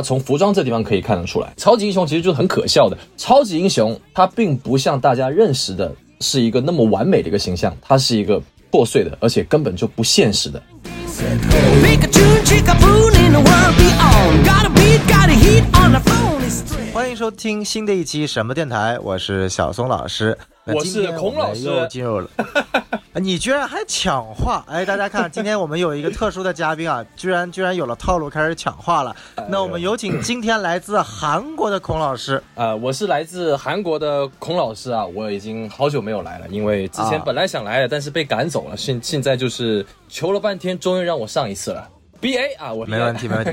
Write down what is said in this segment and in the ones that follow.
他从服装这地方可以看得出来，超级英雄其实就是很可笑的。超级英雄他并不像大家认识的是一个那么完美的一个形象，他是一个破碎的，而且根本就不现实的。欢迎收听新的一期什么电台，我是小松老师，我是孔老师，又进入了。你居然还抢话！哎，大家看，今天我们有一个特殊的嘉宾啊，居然居然有了套路，开始抢话了。那我们有请今天来自韩国的孔老师。呃，我是来自韩国的孔老师啊，我已经好久没有来了，因为之前本来想来的，但是被赶走了。现现在就是求了半天，终于让我上一次了。B A 啊，我没问题，没问题。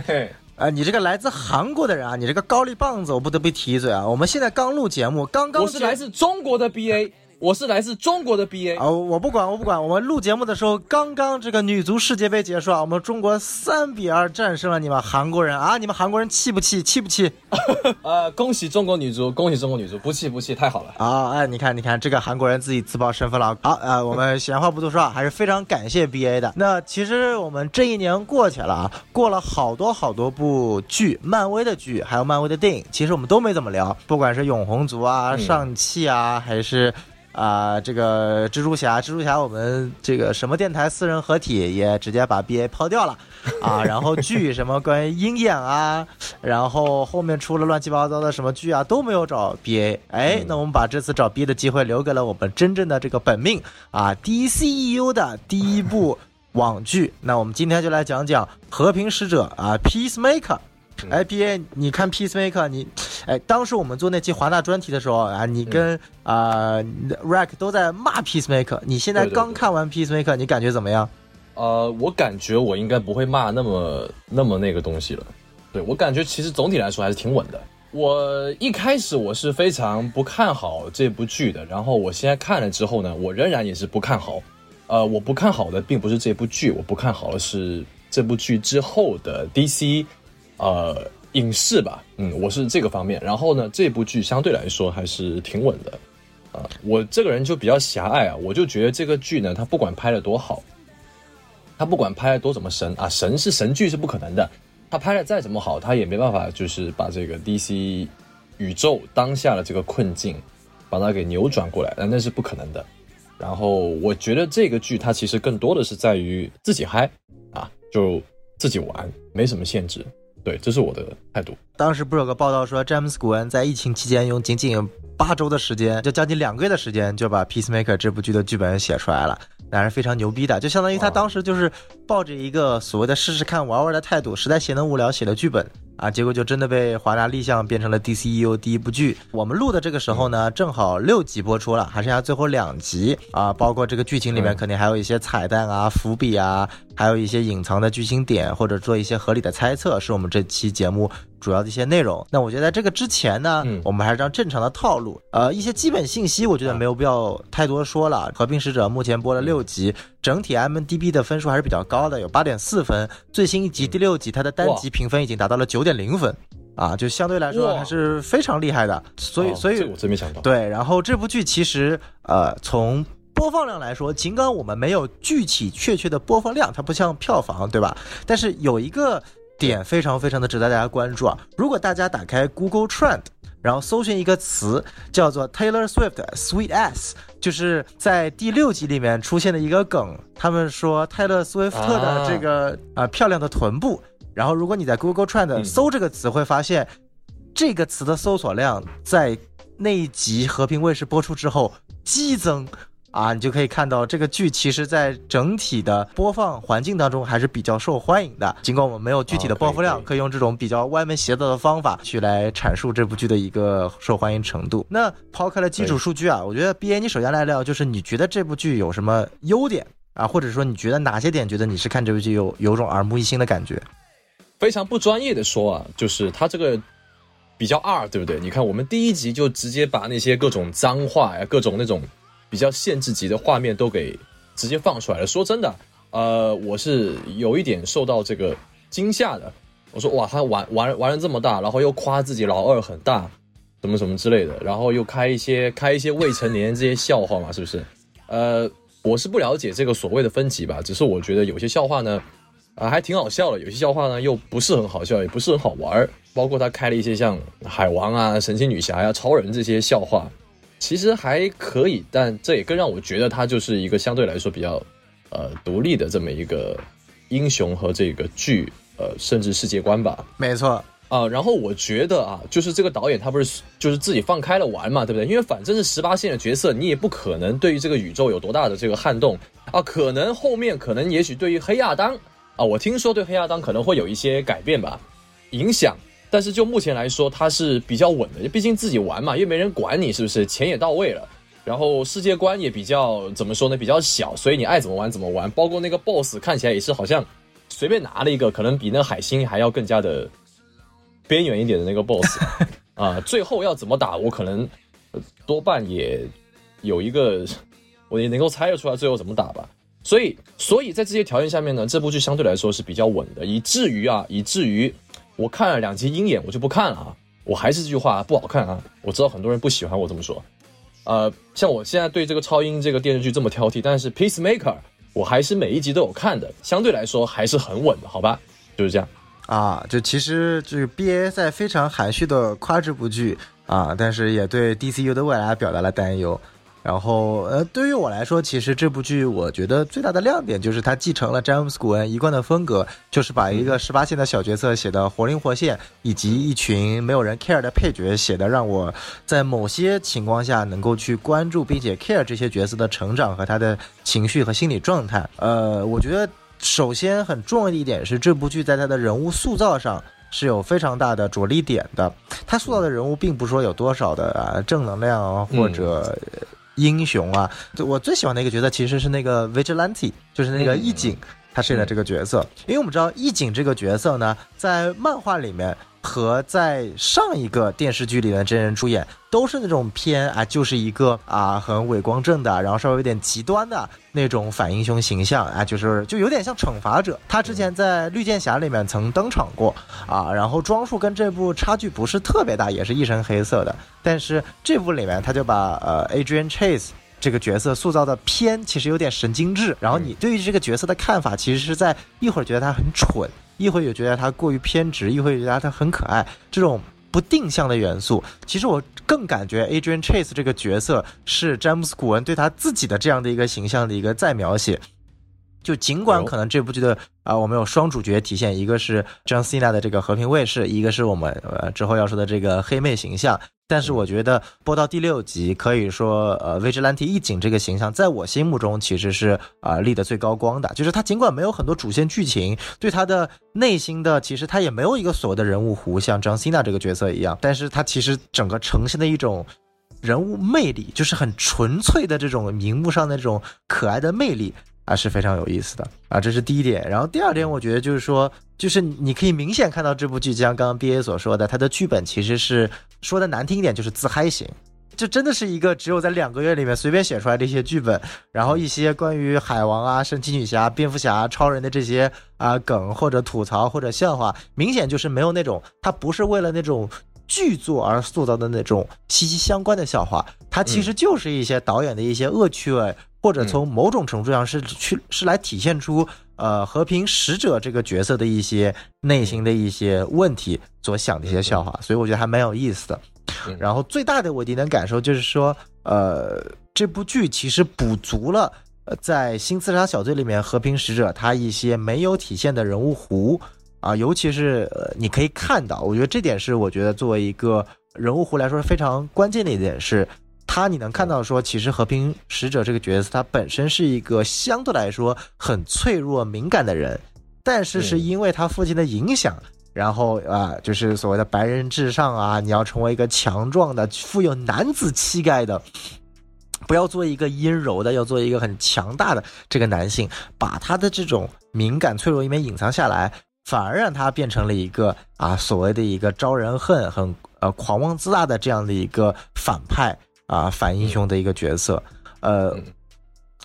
呃，你这个来自韩国的人啊，你这个高丽棒子，我不得不提一嘴啊。我们现在刚录节目，刚刚我是来自中国的 B A。我是来自中国的 B A 啊，我不管，我不管。我们录节目的时候，刚刚这个女足世界杯结束啊，我们中国三比二战胜了你们韩国人啊！你们韩国人气不气？气不气？呃，恭喜中国女足，恭喜中国女足，不气不气，太好了啊！哎，你看，你看，这个韩国人自己自报身份了。好，呃，我们闲话不多说啊，还是非常感谢 B A 的。那其实我们这一年过去了啊，过了好多好多部剧，漫威的剧，还有漫威的电影，其实我们都没怎么聊，不管是永恒族啊、上汽啊，还是。啊，这个蜘蛛侠，蜘蛛侠，我们这个什么电台四人合体也直接把 B A 抛掉了，啊，然后剧什么关于鹰眼啊，然后后面出了乱七八糟的什么剧啊都没有找 B A，哎，那我们把这次找 B 的机会留给了我们真正的这个本命啊 D C E U 的第一部网剧，那我们今天就来讲讲和平使者啊，Peacemaker。哎，B A，你看 Peacemaker，你，哎，当时我们做那期华纳专题的时候啊，你跟啊 Rack 都在骂 Peacemaker，你现在刚看完 Peacemaker，你感觉怎么样？呃，我感觉我应该不会骂那么那么那个东西了。对我感觉其实总体来说还是挺稳的。我一开始我是非常不看好这部剧的，然后我现在看了之后呢，我仍然也是不看好。呃，我不看好的并不是这部剧，我不看好的是这部剧之后的 DC。呃，影视吧，嗯，我是这个方面。然后呢，这部剧相对来说还是挺稳的，啊，我这个人就比较狭隘啊，我就觉得这个剧呢，它不管拍的多好，它不管拍的多怎么神啊，神是神剧是不可能的，它拍的再怎么好，它也没办法就是把这个 DC 宇宙当下的这个困境，把它给扭转过来，那是不可能的。然后我觉得这个剧它其实更多的是在于自己嗨啊，就自己玩，没什么限制。对，这是我的态度。当时不是有个报道说，詹姆斯·古恩在疫情期间用仅仅八周的时间，就将近两个月的时间，就把《Peacemaker》这部剧的剧本写出来了，那是非常牛逼的。就相当于他当时就是抱着一个所谓的试试看、玩玩的态度，实在闲得无聊写的剧本。啊，结果就真的被华纳立项变成了 DCU 第一部剧。我们录的这个时候呢，正好六集播出了，还剩下最后两集啊。包括这个剧情里面肯定还有一些彩蛋啊、伏笔啊，还有一些隐藏的剧情点，或者做一些合理的猜测，是我们这期节目。主要的一些内容，那我觉得在这个之前呢，我们还是按正常的套路，呃，一些基本信息，我觉得没有必要太多说了。和平使者目前播了六集，整体 M D B 的分数还是比较高的，有八点四分。最新一集第六集，它的单集评分已经达到了九点零分，啊，就相对来说还是非常厉害的。所以，所以我真没想到。对，然后这部剧其实，呃，从播放量来说，尽管我们没有具体确切的播放量，它不像票房，对吧？但是有一个。点非常非常的值得大家关注啊！如果大家打开 Google Trend，然后搜寻一个词叫做 Taylor Swift Sweet Ass，就是在第六集里面出现的一个梗。他们说泰勒·斯威夫特的这个啊漂亮的臀部。然后如果你在 Google Trend 搜这个词，会发现这个词的搜索量在那一集和平卫视播出之后激增。啊，你就可以看到这个剧，其实在整体的播放环境当中还是比较受欢迎的。尽管我们没有具体的播放量，可以用这种比较歪门邪道的方法去来阐述这部剧的一个受欢迎程度。那抛开了基础数据啊，我觉得 B A，你首先来聊，就是你觉得这部剧有什么优点啊，或者说你觉得哪些点觉得你是看这部剧有有种耳目一新的感觉？非常不专业的说啊，就是它这个比较二，对不对？你看我们第一集就直接把那些各种脏话呀，各种那种。比较限制级的画面都给直接放出来了。说真的，呃，我是有一点受到这个惊吓的。我说哇，他玩玩玩了这么大，然后又夸自己老二很大，什么什么之类的，然后又开一些开一些未成年这些笑话嘛，是不是？呃，我是不了解这个所谓的分级吧，只是我觉得有些笑话呢，啊，还挺好笑的。有些笑话呢又不是很好笑，也不是很好玩。包括他开了一些像海王啊、神奇女侠呀、超人这些笑话，其实还可以。但这也更让我觉得他就是一个相对来说比较呃独立的这么一个英雄和这个剧呃甚至世界观吧。没错。啊，然后我觉得啊，就是这个导演他不是就是自己放开了玩嘛，对不对？因为反正是十八线的角色，你也不可能对于这个宇宙有多大的这个撼动啊。可能后面可能也许对于黑亚当啊，我听说对黑亚当可能会有一些改变吧，影响。但是就目前来说，它是比较稳的，毕竟自己玩嘛，又没人管你，是不是？钱也到位了，然后世界观也比较怎么说呢？比较小，所以你爱怎么玩怎么玩。包括那个 BOSS 看起来也是好像随便拿了一个，可能比那个海星还要更加的。边缘一点的那个 boss 啊，最后要怎么打，我可能多半也有一个，我也能够猜得出来最后怎么打吧。所以，所以在这些条件下面呢，这部剧相对来说是比较稳的，以至于啊，以至于我看了两集鹰眼，我就不看了啊。我还是这句话，不好看啊。我知道很多人不喜欢我这么说，呃，像我现在对这个超英这个电视剧这么挑剔，但是 Peacemaker 我还是每一集都有看的，相对来说还是很稳的，好吧？就是这样。啊，就其实就是 B A 在非常含蓄的夸这部剧啊，但是也对 D C U 的未来表达了担忧。然后，呃，对于我来说，其实这部剧我觉得最大的亮点就是它继承了詹姆斯古恩一贯的风格，就是把一个十八线的小角色写的活灵活现，以及一群没有人 care 的配角写的让我在某些情况下能够去关注并且 care 这些角色的成长和他的情绪和心理状态。呃，我觉得。首先，很重要的一点是，这部剧在它的人物塑造上是有非常大的着力点的。他塑造的人物，并不是说有多少的啊正能量或者英雄啊。我最喜欢的一个角色其实是那个 Vigilante，就是那个义警，他饰演的这个角色。因为我们知道义警这个角色呢，在漫画里面。和在上一个电视剧里的真人出演，都是那种偏啊，就是一个啊很伪光正的，然后稍微有点极端的那种反英雄形象啊，就是就有点像惩罚者。他之前在绿箭侠里面曾登场过啊，然后装束跟这部差距不是特别大，也是一身黑色的。但是这部里面他就把呃 Adrian Chase 这个角色塑造的偏，其实有点神经质。然后你对于这个角色的看法，其实是在一会儿觉得他很蠢。一会儿又觉得他过于偏执，一会儿又觉得他很可爱，这种不定向的元素，其实我更感觉 Adrian Chase 这个角色是詹姆斯古恩对他自己的这样的一个形象的一个再描写。就尽管可能这部剧的啊，我们有双主角体现，一个是 John Cena 的这个和平卫士，一个是我们呃之后要说的这个黑妹形象。但是我觉得播到第六集，可以说呃，Vigilante 一警这个形象，在我心目中其实是啊立得最高光的。就是他尽管没有很多主线剧情，对他的内心的其实他也没有一个所谓的人物弧，像 John Cena 这个角色一样。但是他其实整个呈现的一种人物魅力，就是很纯粹的这种荧幕上的这种可爱的魅力。啊，是非常有意思的啊，这是第一点。然后第二点，我觉得就是说，就是你可以明显看到这部剧，就像刚刚 B A 所说的，它的剧本其实是说的难听一点，就是自嗨型。这真的是一个只有在两个月里面随便写出来的一些剧本，然后一些关于海王啊、神奇女侠、蝙蝠侠、超人的这些啊梗或者吐槽或者笑话，明显就是没有那种，它不是为了那种剧作而塑造的那种息息相关的笑话，它其实就是一些导演的一些恶趣味。或者从某种程度上是去是来体现出呃和平使者这个角色的一些内心的一些问题所想的一些笑话，所以我觉得还蛮有意思的。然后最大的我一点感受就是说，呃，这部剧其实补足了呃在新刺杀小队里面和平使者他一些没有体现的人物弧啊，尤其是呃你可以看到，我觉得这点是我觉得作为一个人物弧来说是非常关键的一点是。他你能看到说，其实和平使者这个角色，他本身是一个相对来说很脆弱敏感的人，但是是因为他父亲的影响，然后啊，就是所谓的白人至上啊，你要成为一个强壮的、富有男子气概的，不要做一个阴柔的，要做一个很强大的这个男性，把他的这种敏感脆弱一面隐藏下来，反而让他变成了一个啊所谓的一个招人恨、很呃狂妄自大的这样的一个反派。啊，反英雄的一个角色，呃，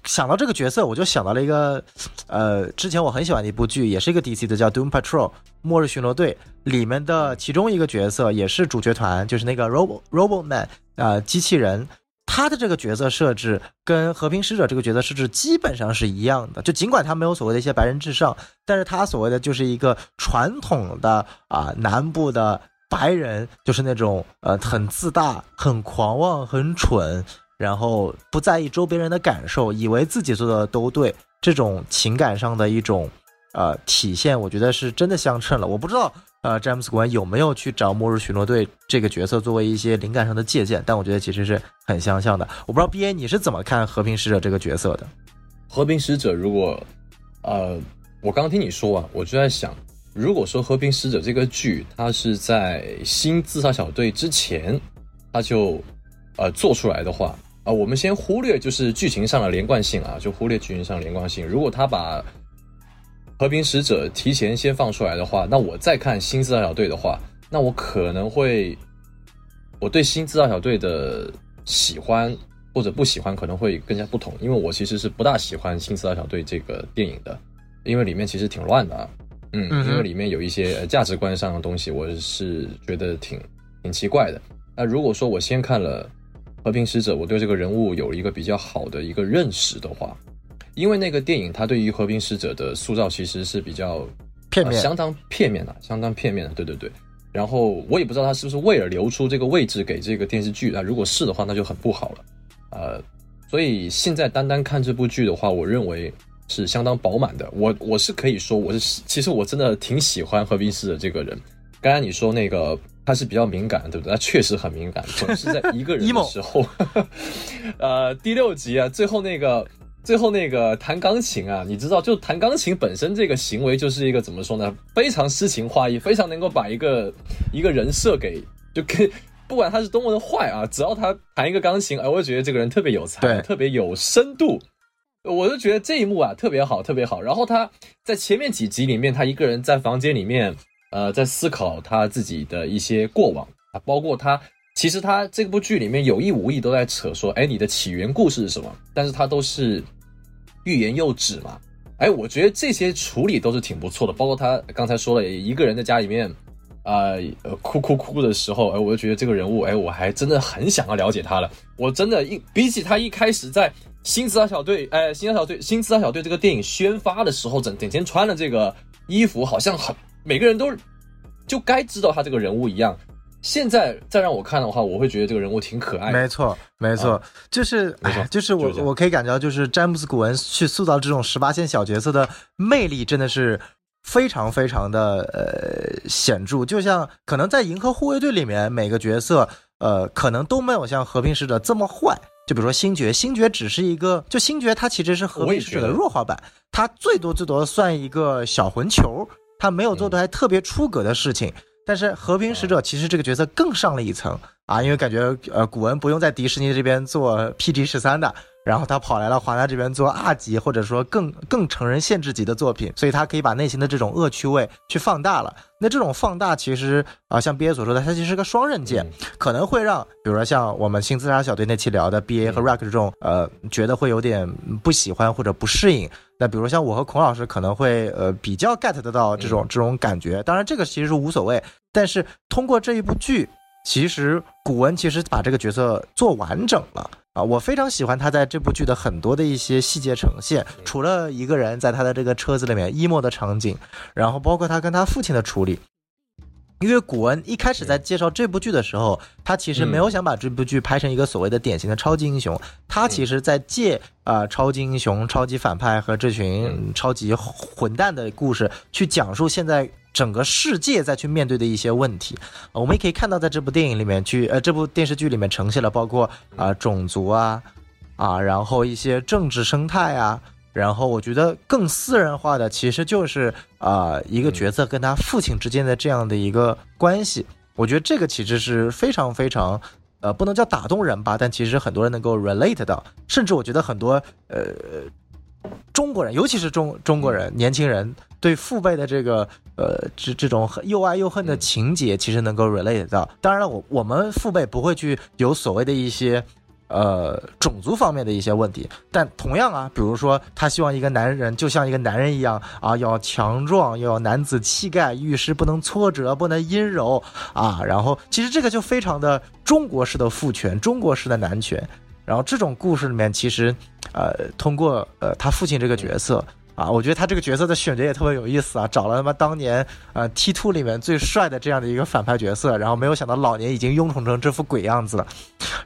想到这个角色，我就想到了一个，呃，之前我很喜欢的一部剧，也是一个 DC 的，叫 Doom Patrol 末日巡逻队里面的其中一个角色，也是主角团，就是那个 Robo Robo Man 啊，机器人。他的这个角色设置跟和平使者这个角色设置基本上是一样的，就尽管他没有所谓的一些白人至上，但是他所谓的就是一个传统的啊南部的白人，就是那种呃很自大、很狂妄、很蠢，然后不在意周边人的感受，以为自己做的都对，这种情感上的一种呃体现，我觉得是真的相称了。我不知道。呃，詹姆斯·古恩有没有去找末日巡逻队这个角色作为一些灵感上的借鉴？但我觉得其实是很相像的。我不知道 B A 你是怎么看和平使者这个角色的？和平使者如果，呃，我刚刚听你说啊，我就在想，如果说和平使者这个剧它是在新自杀小队之前，它就呃做出来的话啊，我们先忽略就是剧情上的连贯性啊，就忽略剧情上的连贯性。如果他把和平使者提前先放出来的话，那我再看新自杀小队的话，那我可能会，我对新自杀小队的喜欢或者不喜欢可能会更加不同，因为我其实是不大喜欢新自杀小队这个电影的，因为里面其实挺乱的啊，嗯，因为里面有一些呃价值观上的东西，我是觉得挺挺奇怪的。那如果说我先看了和平使者，我对这个人物有了一个比较好的一个认识的话。因为那个电影，它对于和平使者的塑造其实是比较片面，相当片面的，相当片面的。对对对。然后我也不知道他是不是为了留出这个位置给这个电视剧那如果是的话，那就很不好了。呃，所以现在单单看这部剧的话，我认为是相当饱满的。我我是可以说，我是其实我真的挺喜欢和平使者这个人。刚才你说那个他是比较敏感，对不对？他确实很敏感，总是在一个人的 时候。呃，第六集啊，最后那个。最后那个弹钢琴啊，你知道，就弹钢琴本身这个行为就是一个怎么说呢？非常诗情画意，非常能够把一个一个人设给就给，不管他是多么的坏啊，只要他弹一个钢琴，哎，我就觉得这个人特别有才，特别有深度，我就觉得这一幕啊特别好，特别好。然后他在前面几集里面，他一个人在房间里面，呃，在思考他自己的一些过往啊，包括他其实他这部剧里面有意无意都在扯说，哎，你的起源故事是什么？但是他都是。欲言又止嘛，哎，我觉得这些处理都是挺不错的。包括他刚才说了，一个人在家里面，啊，哭哭哭的时候，哎，我就觉得这个人物，哎，我还真的很想要了解他了。我真的，一比起他一开始在新自杀小队，哎，新自杀小队，新自杀小队这个电影宣发的时候，整整天穿的这个衣服，好像很每个人都就该知道他这个人物一样。现在再让我看的话，我会觉得这个人物挺可爱的。没错，没错，就是，就是我我可以感觉到，就是詹姆斯·古恩去塑造这种十八线小角色的魅力，真的是非常非常的呃显著。就像可能在《银河护卫队》里面，每个角色呃可能都没有像和平使者这么坏。就比如说星爵，星爵只是一个，就星爵它其实是和平使者的弱化版，它最多最多算一个小混球，它没有做的还特别出格的事情。但是和平使者其实这个角色更上了一层啊，因为感觉呃古文不用在迪士尼这边做 PG 十三的，然后他跑来了华纳这边做 R 级或者说更更成人限制级的作品，所以他可以把内心的这种恶趣味去放大了。那这种放大其实啊，像 BA 所说的，它其实是个双刃剑，可能会让比如说像我们新自杀小队那期聊的 BA 和 Rack 这种呃，觉得会有点不喜欢或者不适应。那比如像我和孔老师可能会呃比较 get 得到这种这种感觉，当然这个其实是无所谓。但是通过这一部剧，其实古文其实把这个角色做完整了啊！我非常喜欢他在这部剧的很多的一些细节呈现，除了一个人在他的这个车子里面 emo 的场景，然后包括他跟他父亲的处理。因为古文一开始在介绍这部剧的时候，他其实没有想把这部剧拍成一个所谓的典型的超级英雄，他其实在借啊超级英雄、超级反派和这群超级混蛋的故事，去讲述现在整个世界在去面对的一些问题。我们也可以看到，在这部电影里面去，呃，这部电视剧里面呈现了包括啊种族啊，啊，然后一些政治生态啊。然后我觉得更私人化的其实就是啊一个角色跟他父亲之间的这样的一个关系，我觉得这个其实是非常非常，呃不能叫打动人吧，但其实很多人能够 relate 到，甚至我觉得很多呃中国人，尤其是中中国人年轻人对父辈的这个呃这这种又爱又恨的情节，其实能够 relate 到。当然了，我我们父辈不会去有所谓的一些。呃，种族方面的一些问题，但同样啊，比如说他希望一个男人就像一个男人一样啊，要强壮，要有男子气概，遇事不能挫折，不能阴柔啊。然后其实这个就非常的中国式的父权，中国式的男权。然后这种故事里面，其实，呃，通过呃他父亲这个角色啊，我觉得他这个角色的选角也特别有意思啊，找了他妈当年呃 T two 里面最帅的这样的一个反派角色，然后没有想到老年已经臃肿成这副鬼样子了，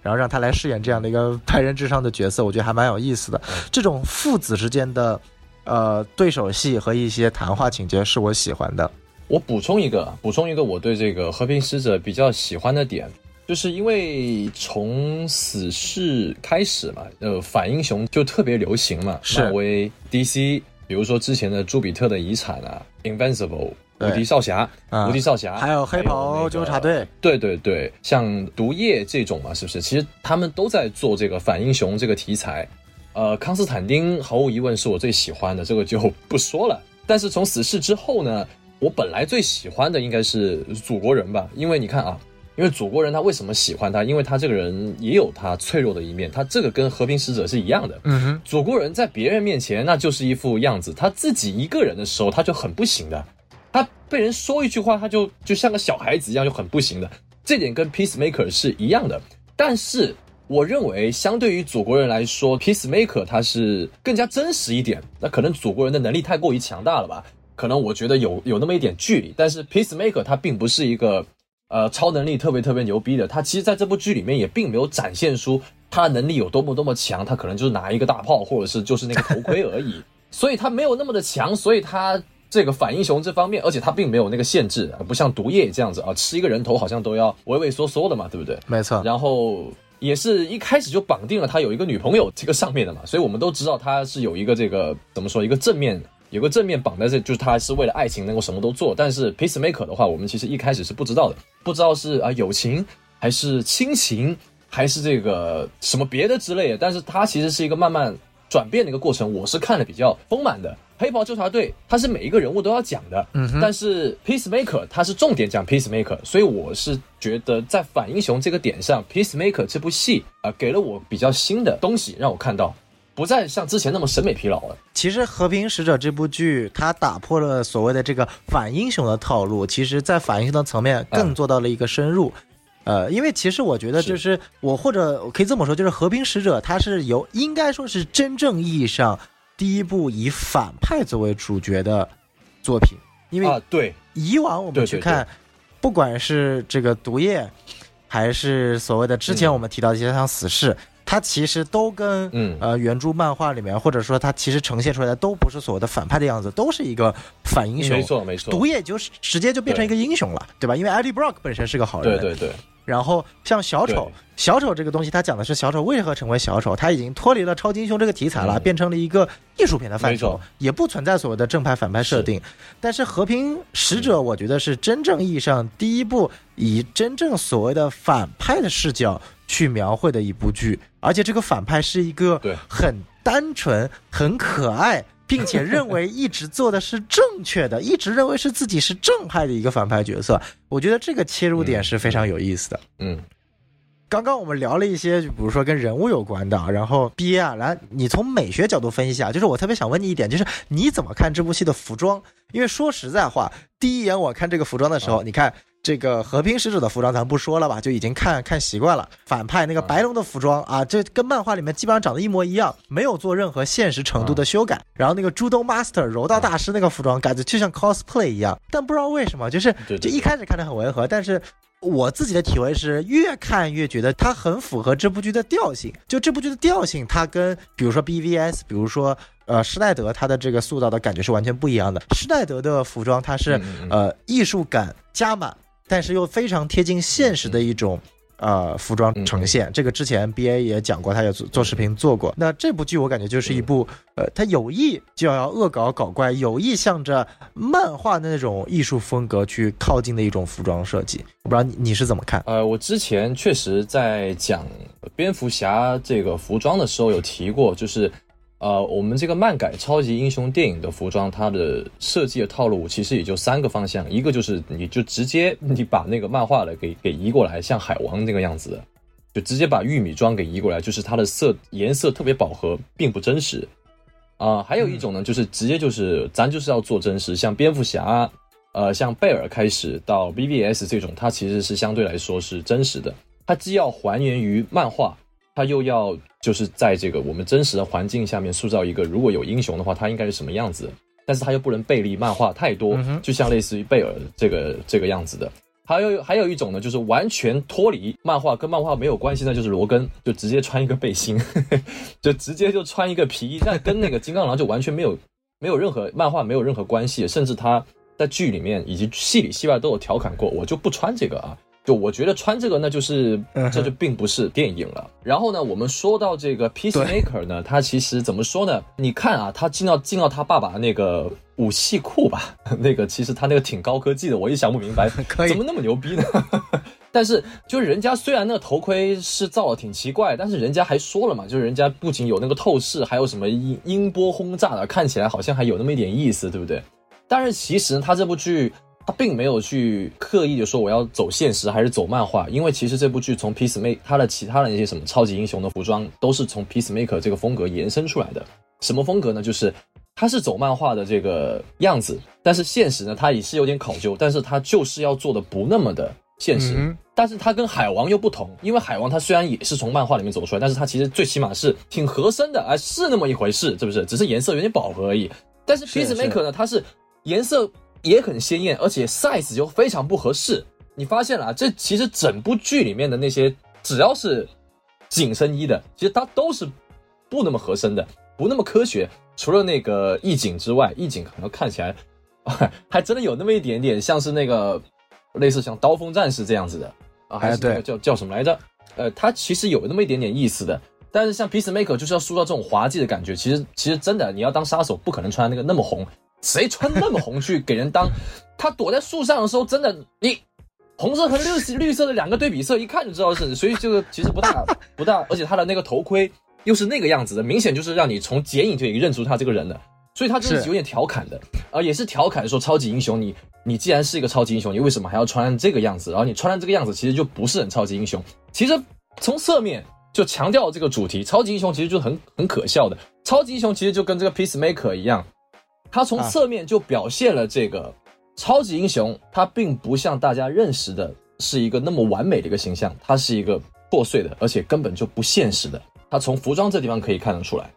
然后让他来饰演这样的一个派人智商的角色，我觉得还蛮有意思的。这种父子之间的呃对手戏和一些谈话情节是我喜欢的。我补充一个，补充一个，我对这个和平使者比较喜欢的点，就是因为从死侍开始嘛，呃，反英雄就特别流行嘛，是漫威、DC，比如说之前的朱比特的遗产啊，Invincible。无敌少侠，啊无敌少侠，还有黑袍纠察队，对对对，像毒液这种嘛，是不是？其实他们都在做这个反英雄这个题材。呃，康斯坦丁毫无疑问是我最喜欢的，这个就不说了。但是从死侍之后呢，我本来最喜欢的应该是祖国人吧，因为你看啊，因为祖国人他为什么喜欢他？因为他这个人也有他脆弱的一面，他这个跟和平使者是一样的。嗯哼，祖国人在别人面前那就是一副样子，他自己一个人的时候他就很不行的，他被人说一句话他就就像个小孩子一样就很不行的，这点跟 Peacemaker 是一样的。但是我认为相对于祖国人来说，Peacemaker 他是更加真实一点。那可能祖国人的能力太过于强大了吧？可能我觉得有有那么一点距离，但是 Peacemaker 他并不是一个呃超能力特别特别牛逼的，他其实在这部剧里面也并没有展现出他的能力有多么多么强，他可能就是拿一个大炮或者是就是那个头盔而已，所以他没有那么的强，所以他。这个反英雄这方面，而且他并没有那个限制，不像毒液这样子啊，吃一个人头好像都要畏畏缩缩的嘛，对不对？没错。然后也是一开始就绑定了他有一个女朋友这个上面的嘛，所以我们都知道他是有一个这个怎么说一个正面有个正面绑在这，就是他是为了爱情能够什么都做。但是 Peacemaker 的话，我们其实一开始是不知道的，不知道是啊友情还是亲情还是这个什么别的之类的。但是它其实是一个慢慢转变的一个过程，我是看的比较丰满的。黑袍纠察队，它是每一个人物都要讲的，嗯哼但是 Peacemaker 它是重点讲 Peacemaker，所以我是觉得在反英雄这个点上，Peacemaker 这部戏啊、给了我比较新的东西，让我看到不再像之前那么审美疲劳了。其实《和平使者》这部剧，它打破了所谓的这个反英雄的套路，其实在反英雄的层面更做到了一个深入。呃，因为其实我觉得，就是我或者我可以这么说，就是《和平使者》它是由应该说是真正意义上第一部以反派作为主角的作品，因为啊，对，以往我们去看，不管是这个毒液，还是所谓的之前嗯我们提到的一些像死侍，它其实都跟嗯。呃原著漫画里面，或者说它其实呈现出来的都不是所谓的反派的样子，都是一个反英雄。没错没错，毒液就是直接就变成一个英雄了，对吧？因为 Eddie Brock 本身是个好人，对对对，然后像小丑，小丑这个东西，它讲的是小丑为何成为小丑，他已经脱离了超级英雄这个题材了，嗯。变成了一个艺术品的范畴，也不存在所谓的正派反派设定。但是和平使者，我觉得是真正意义上第一部以真正所谓的反派的视角去描绘的一部剧，而且这个反派是一个很单纯、很可爱。并且认为一直做的是正确的，一直认为是自己是正派的一个反派角色，我觉得这个切入点是非常有意思的。嗯刚刚我们聊了一些，就比如说跟人物有关的，然后 B 啊，来你从美学角度分析一下，就是我特别想问你一点，就是你怎么看这部戏的服装？因为说实在话，第一眼我看这个服装的时候，你看这个和平使者的服装，咱不说了吧，就已经看看习惯了。反派那个白龙的服装啊，这跟漫画里面基本上长得一模一样，没有做任何现实程度的修改。然后那个朱东 Master 柔道大师那个服装，感觉就像 cosplay 一样，但不知道为什么，就是就一开始看着很违和，但是。我自己的体会是，越看越觉得它很符合这部剧的调性。就这部剧的调性，它跟比如说 BVS，比如说呃施耐德，他的这个塑造的感觉是完全不一样的。施耐德的服装，它是呃艺术感加满，但是又非常贴近现实的一种。呃，服装呈现，这个之前 B A 也讲过，他也做做视频做过。那这部剧我感觉就是一部，呃，他有意就要恶搞搞怪，有意向着漫画的那种艺术风格去靠近的一种服装设计。我不知道你你是怎么看？呃，我之前确实在讲蝙蝠侠这个服装的时候有提过，就是呃，我们这个漫改超级英雄电影的服装，它的设计的套路其实也就三个方向，一个就是你就直接你把那个漫画的给给移过来，像海王那个样子，就直接把玉米装给移过来，就是它的色颜色特别饱和，并不真实。啊、还有一种呢，就是直接就是咱就是要做真实，像蝙蝠侠，呃，像贝尔开始到 BVS 这种，它其实是相对来说是真实的，它既要还原于漫画，他又要就是在这个我们真实的环境下面塑造一个，如果有英雄的话，他应该是什么样子？但是他又不能背离漫画太多，就像类似于贝尔这个这个样子的。还有还有一种呢，就是完全脱离漫画，跟漫画没有关系那就是罗根就直接穿一个背心，就直接就穿一个皮衣，但跟那个金刚狼就完全没有没有任何漫画没有任何关系，甚至他在剧里面以及戏里戏外都有调侃过，我就不穿这个啊。就我觉得穿这个那，就是这就并不是电影了。然后呢，我们说到这个 Peacemaker 呢，他其实怎么说呢？你看啊，他进到进到他爸爸那个武器库吧，那个其实他那个挺高科技的，我也想不明白，怎么那么牛逼呢？但是就是人家虽然那个头盔是造的挺奇怪，但是人家还说了嘛，就是人家不仅有那个透视，还有什么音音波轰炸的，看起来好像还有那么一点意思，对不对？但是其实他这部剧。他并没有去刻意的说我要走现实还是走漫画，因为其实这部剧从 Peacemaker 他的其他的那些什么超级英雄的服装都是从 Peacemaker 这个风格延伸出来的。什么风格呢？就是他是走漫画的这个样子，但是现实呢，他也是有点考究，但是他就是要做的不那么的现实。但是他跟海王又不同，因为海王他虽然也是从漫画里面走出来，但是他其实最起码是挺合身的，哎，是那么一回事，是不是？只是颜色有点饱和而已。但是 Peacemaker 呢，它是颜色。也很鲜艳，而且 size 就非常不合适。你发现了，啊这其实整部剧里面的那些，只要是紧身衣的，其实它都是不那么合身的，不那么科学。除了那个义警之外，义警可能看起来 还真的有那么一点点像是那个类似像刀锋战士这样子的啊，还是那个叫叫什么来着？呃，它其实有那么一点点意思的。但是像 Peacemaker 就是要塑造这种滑稽的感觉。其实其实真的，你要当杀手，不可能穿那个那么红。谁穿那么红去给人当？他躲在树上的时候，真的，你红色和绿绿色的两个对比色，一看就知道是。所以这个其实不大不大，而且他的那个头盔又是那个样子的，明显就是让你从剪影就已经认出他这个人了。所以他就是有点调侃的，啊，也是调侃说超级英雄，你你既然是一个超级英雄，你为什么还要穿这个样子？然后你穿成这个样子，其实就不是很超级英雄。其实从侧面就强调这个主题，超级英雄其实就很很可笑的。超级英雄其实就跟这个 Peacemaker 一样。他从侧面就表现了这个超级英雄，他并不像大家认识的是一个那么完美的一个形象，他是一个破碎的，而且根本就不现实的。他从服装这地方可以看得出来，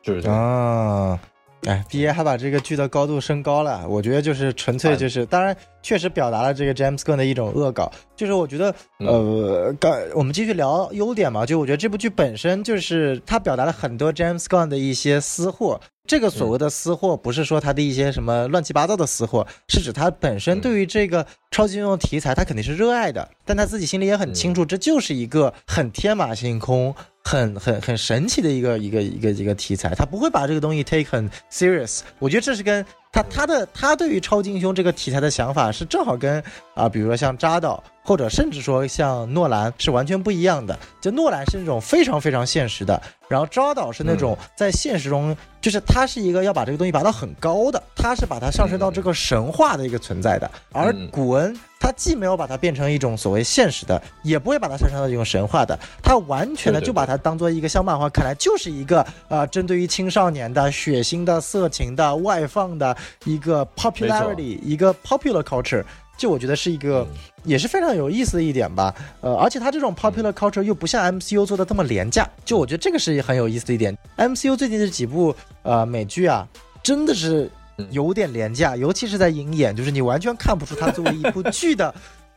就是这样。哎，B A 还把这个剧的高度升高了，我觉得就是纯粹就是，当然确实表达了这个 James Gunn 的一种恶搞，就是我觉得，呃，刚我们继续聊优点嘛，就我觉得这部剧本身就是它表达了很多 James Gunn 的一些私货。这个所谓的私货，不是说他的一些什么乱七八糟的私货，是指他本身对于这个超级英雄题材，他肯定是热爱的，但他自己心里也很清楚，这就是一个很天马行空、很很很神奇的一个一个一个一个题材，他不会把这个东西 take 很 serious。我觉得这是跟他他的他对于超级英雄这个题材的想法是正好跟啊，比如说像扎导。或者甚至说像诺兰是完全不一样的，就诺兰是那种非常非常现实的，然后扎导是那种在现实中，就是他是一个要把这个东西拔到很高的，他是把它上升到这个神话的一个存在的，而古恩他既没有把它变成一种所谓现实的，也不会把它上升到一种神话的，他完全的就把它当做一个像漫画看来就是一个呃针对于青少年的血腥的色情的外放的一个 popularity 一个 popular culture。就我觉得是一个，也是非常有意思的一点吧。呃，而且它这种 popular culture 又不像 MCU 做的这么廉价。就我觉得这个是很有意思的一点。MCU 最近这几部呃美剧啊，真的是有点廉价，尤其是在鹰眼，就是你完全看不出它作为一部剧的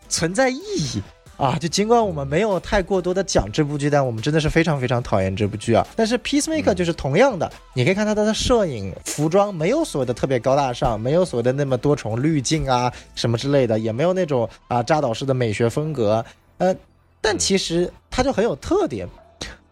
存在意义。啊，就尽管我们没有太过多的讲这部剧，但我们真的是非常非常讨厌这部剧啊。但是 Peacemaker 就是同样的，你可以看它的摄影、服装没有所谓的特别高大上，没有所谓的那么多重滤镜啊什么之类的，也没有那种啊扎导式的美学风格。呃，但其实它就很有特点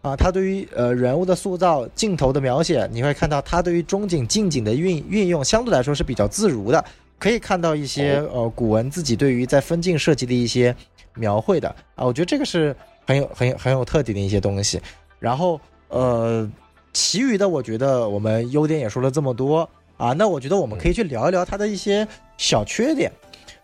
啊。它对于呃人物的塑造、镜头的描写，你会看到它对于中景、近景的运运用相对来说是比较自如的。可以看到一些呃古文自己对于在分镜设计的一些。描绘的啊，我觉得这个是很有很有很有特点的一些东西。然后呃，其余的我觉得我们优点也说了这么多啊，那我觉得我们可以去聊一聊它的一些小缺点。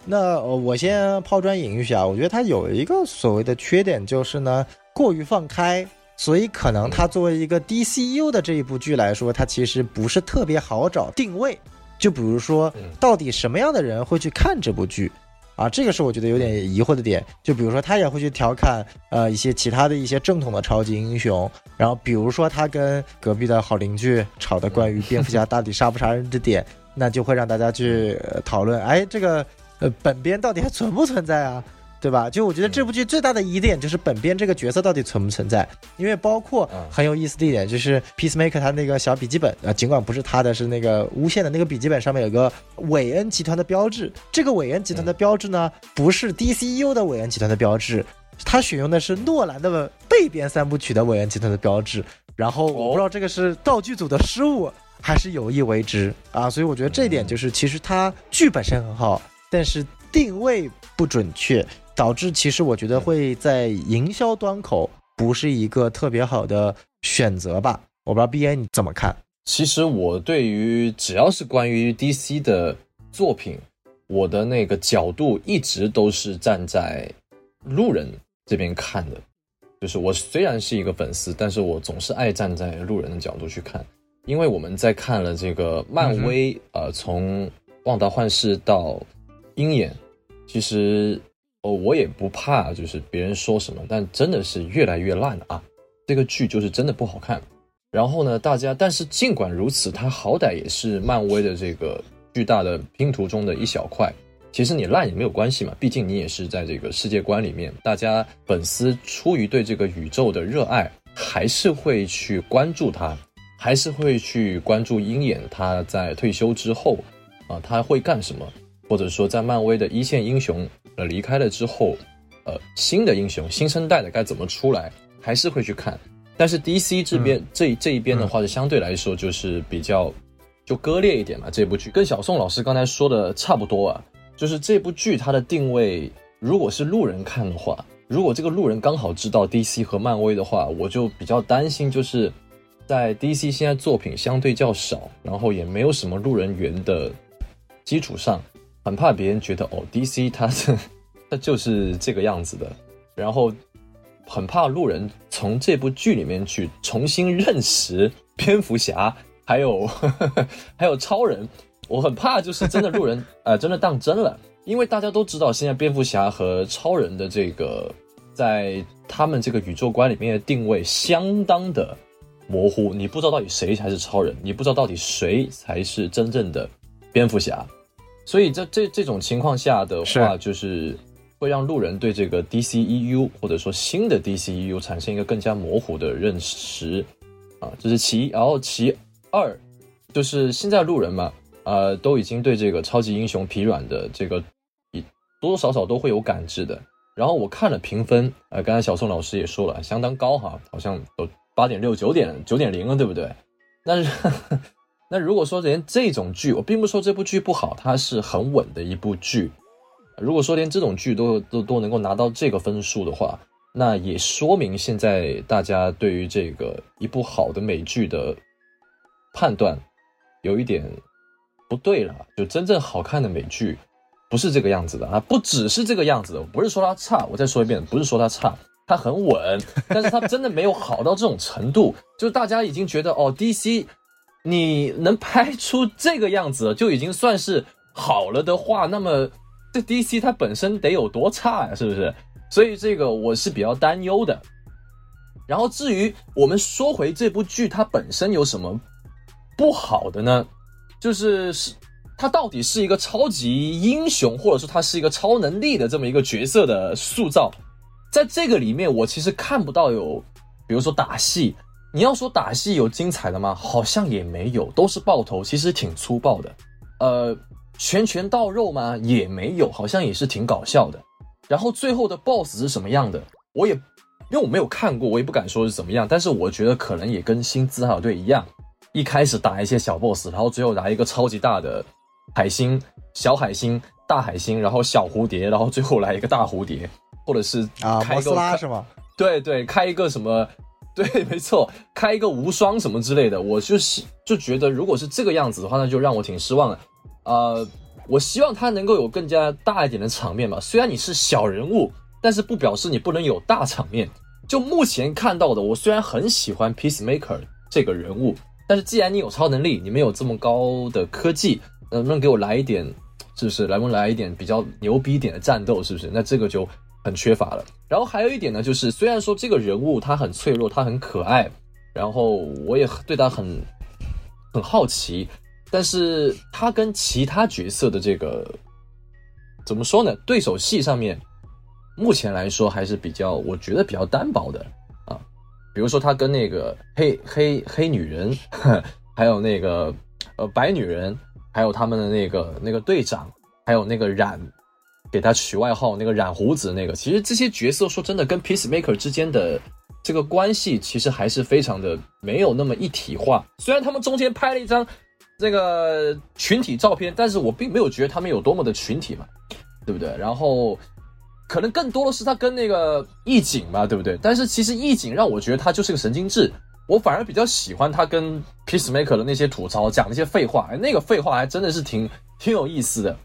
那我先抛砖引玉一下，我觉得它有一个所谓的缺点就是呢，过于放开，所以可能它作为一个 DCU 的这一部剧来说，它其实不是特别好找定位。就比如说，到底什么样的人会去看这部剧？啊，这个是我觉得有点疑惑的点。就比如说，他也会去调侃呃一些其他的一些正统的超级英雄，然后比如说他跟隔壁的好邻居吵的关于蝙蝠侠到底杀不杀人的点，那就会让大家去讨论，哎，这个呃本编到底还存不存在啊？对吧？就我觉得这部剧最大的疑点就是本编这个角色到底存不存在，因为包括很有意思的一点就是 Peacemaker 他那个小笔记本啊，尽管不是他的，是那个无线的那个笔记本上面有个韦恩集团的标志，这个韦恩集团的标志呢不是 DCU 的韦恩集团的标志，他选用的是诺兰的背编三部曲的韦恩集团的标志，然后我不知道这个是道具组的失误还是有意为之啊，所以我觉得这一点就是其实他剧本身很好，但是定位不准确。导致其实我觉得会在营销端口不是一个特别好的选择吧？我不知道 B A 你怎么看？其实我对于只要是关于 D C 的作品，我的那个角度一直都是站在路人这边看的。就是我虽然是一个粉丝，但是我总是爱站在路人的角度去看，因为我们在看了这个漫威，呃，从旺达幻视到鹰眼，其实。哦，我也不怕，就是别人说什么，但真的是越来越烂了啊！这个剧就是真的不好看。然后呢，大家，但是尽管如此，它好歹也是漫威的这个巨大的拼图中的一小块。其实你烂也没有关系嘛，毕竟你也是在这个世界观里面。大家粉丝出于对这个宇宙的热爱，还是会去关注它，还是会去关注鹰眼他在退休之后啊他会干什么，或者说在漫威的一线英雄。呃，离开了之后，呃，新的英雄、新生代的该怎么出来，还是会去看。但是 DC 这边这这一边的话，就相对来说就是比较就割裂一点嘛。这部剧跟小宋老师刚才说的差不多啊，就是这部剧它的定位，如果是路人看的话，如果这个路人刚好知道 DC 和漫威的话，我就比较担心，就是在 DC 现在作品相对较少，然后也没有什么路人缘的基础上。很怕别人觉得哦，DC 它是 它就是这个样子的，然后很怕路人从这部剧里面去重新认识蝙蝠侠，还有 还有超人，我很怕就是真的路人 呃真的当真了，因为大家都知道现在蝙蝠侠和超人的这个在他们这个宇宙观里面的定位相当的模糊，你不知道到底谁才是超人，你不知道到底谁才是真正的蝙蝠侠。所以在这这种情况下的话，就是会让路人对这个 DCEU 或者说新的 DCEU 产生一个更加模糊的认识啊，这是其一。然后其二就是现在路人嘛，呃，都已经对这个超级英雄疲软的这个，多多少少都会有感知的。然后我看了评分，呃，刚才小宋老师也说了，相当高哈，好像都八点六、九点九点零了，对不对？但是。那如果说连这种剧，我并不说这部剧不好，它是很稳的一部剧。如果说连这种剧都都都能够拿到这个分数的话，那也说明现在大家对于这个一部好的美剧的判断有一点不对了。就真正好看的美剧不是这个样子的啊，不只是这个样子的。不是说它差，我再说一遍，不是说它差，它很稳，但是它真的没有好到这种程度。就是大家已经觉得哦，DC。你能拍出这个样子就已经算是好了的话，那么这 DC 它本身得有多差呀？是不是？所以这个我是比较担忧的。然后至于我们说回这部剧，它本身有什么不好的呢？就是是它到底是一个超级英雄，或者说它是一个超能力的这么一个角色的塑造，在这个里面我其实看不到有，比如说打戏。你要说打戏有精彩的吗？好像也没有，都是爆头，其实挺粗暴的。呃，拳拳到肉吗？也没有，好像也是挺搞笑的。然后最后的 BOSS 是什么样的？我也因为我没有看过，我也不敢说是怎么样。但是我觉得可能也跟新自海队一样，一开始打一些小 BOSS，然后最后来一个超级大的海星、小海星、大海星，然后小蝴蝶，然后最后来一个大蝴蝶，或者是啊，摩斯拉是吗？对对，开一个什么？对，没错，开一个无双什么之类的，我就是就觉得，如果是这个样子的话，那就让我挺失望的。呃，我希望他能够有更加大一点的场面吧。虽然你是小人物，但是不表示你不能有大场面。就目前看到的，我虽然很喜欢 Peacemaker 这个人物，但是既然你有超能力，你没有这么高的科技，能不能给我来一点是不是？能不能来一点比较牛逼一点的战斗，是不是？那这个就很缺乏了。然后还有一点呢，就是虽然说这个人物他很脆弱，他很可爱，然后我也对他很很好奇，但是他跟其他角色的这个怎么说呢？对手戏上面，目前来说还是比较，我觉得比较单薄的啊。比如说他跟那个黑黑黑女人，还有那个呃白女人，还有他们的那个那个队长，还有那个染。给他取外号那个染胡子那个，其实这些角色说真的跟 Peacemaker 之间的这个关系其实还是非常的没有那么一体化。虽然他们中间拍了一张这个群体照片，但是我并没有觉得他们有多么的群体嘛，对不对？然后可能更多的是他跟那个义警嘛，对不对？但是其实义警让我觉得他就是个神经质，我反而比较喜欢他跟 Peacemaker 的那些吐槽，讲那些废话，哎，那个废话还真的是挺挺有意思的。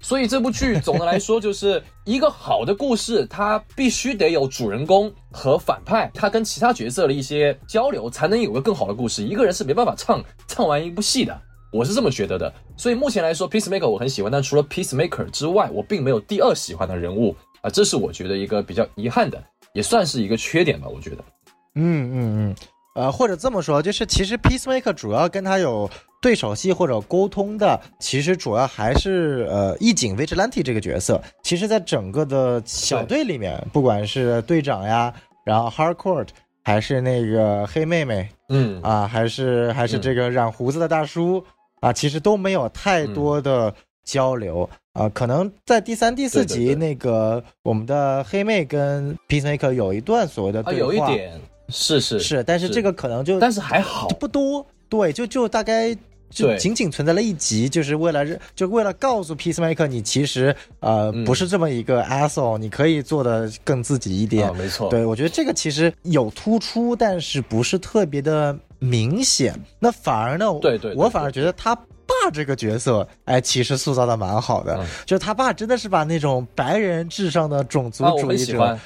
所以这部剧总的来说就是一个好的故事，它必须得有主人公和反派，他跟其他角色的一些交流，才能有个更好的故事。一个人是没办法唱唱完一部戏的，我是这么觉得的。所以目前来说，Peacemaker 我很喜欢，但除了 Peacemaker 之外，我并没有第二喜欢的人物啊，这是我觉得一个比较遗憾的，也算是一个缺点吧，我觉得。嗯嗯嗯。呃，或者这么说，就是其实 Peacemaker 主要跟他有对手戏或者沟通的，其实主要还是呃义警 Vigilante 这个角色。其实，在整个的小队里面，不管是队长呀，然后 Hardcore，还是那个黑妹妹，嗯啊，还是还是这个染胡子的大叔啊，其实都没有太多的交流啊。可能在第三、第四集那个我们的黑妹跟 Peacemaker 有一段所谓的对话。有一点。是是是，但是这个可能就，但是还好不多，对，就就大概就仅仅存在了一集，就是为了就为了告诉 Peacemaker 你其实呃不是这么一个 asshole，你可以做的更自己一点，没错，对我觉得这个其实有突出，但是不是特别的明显，那反而呢，对对，我反而觉得他爸这个角色，哎，其实塑造的蛮好的，就是他爸真的是把那种白人至上的种族主义者。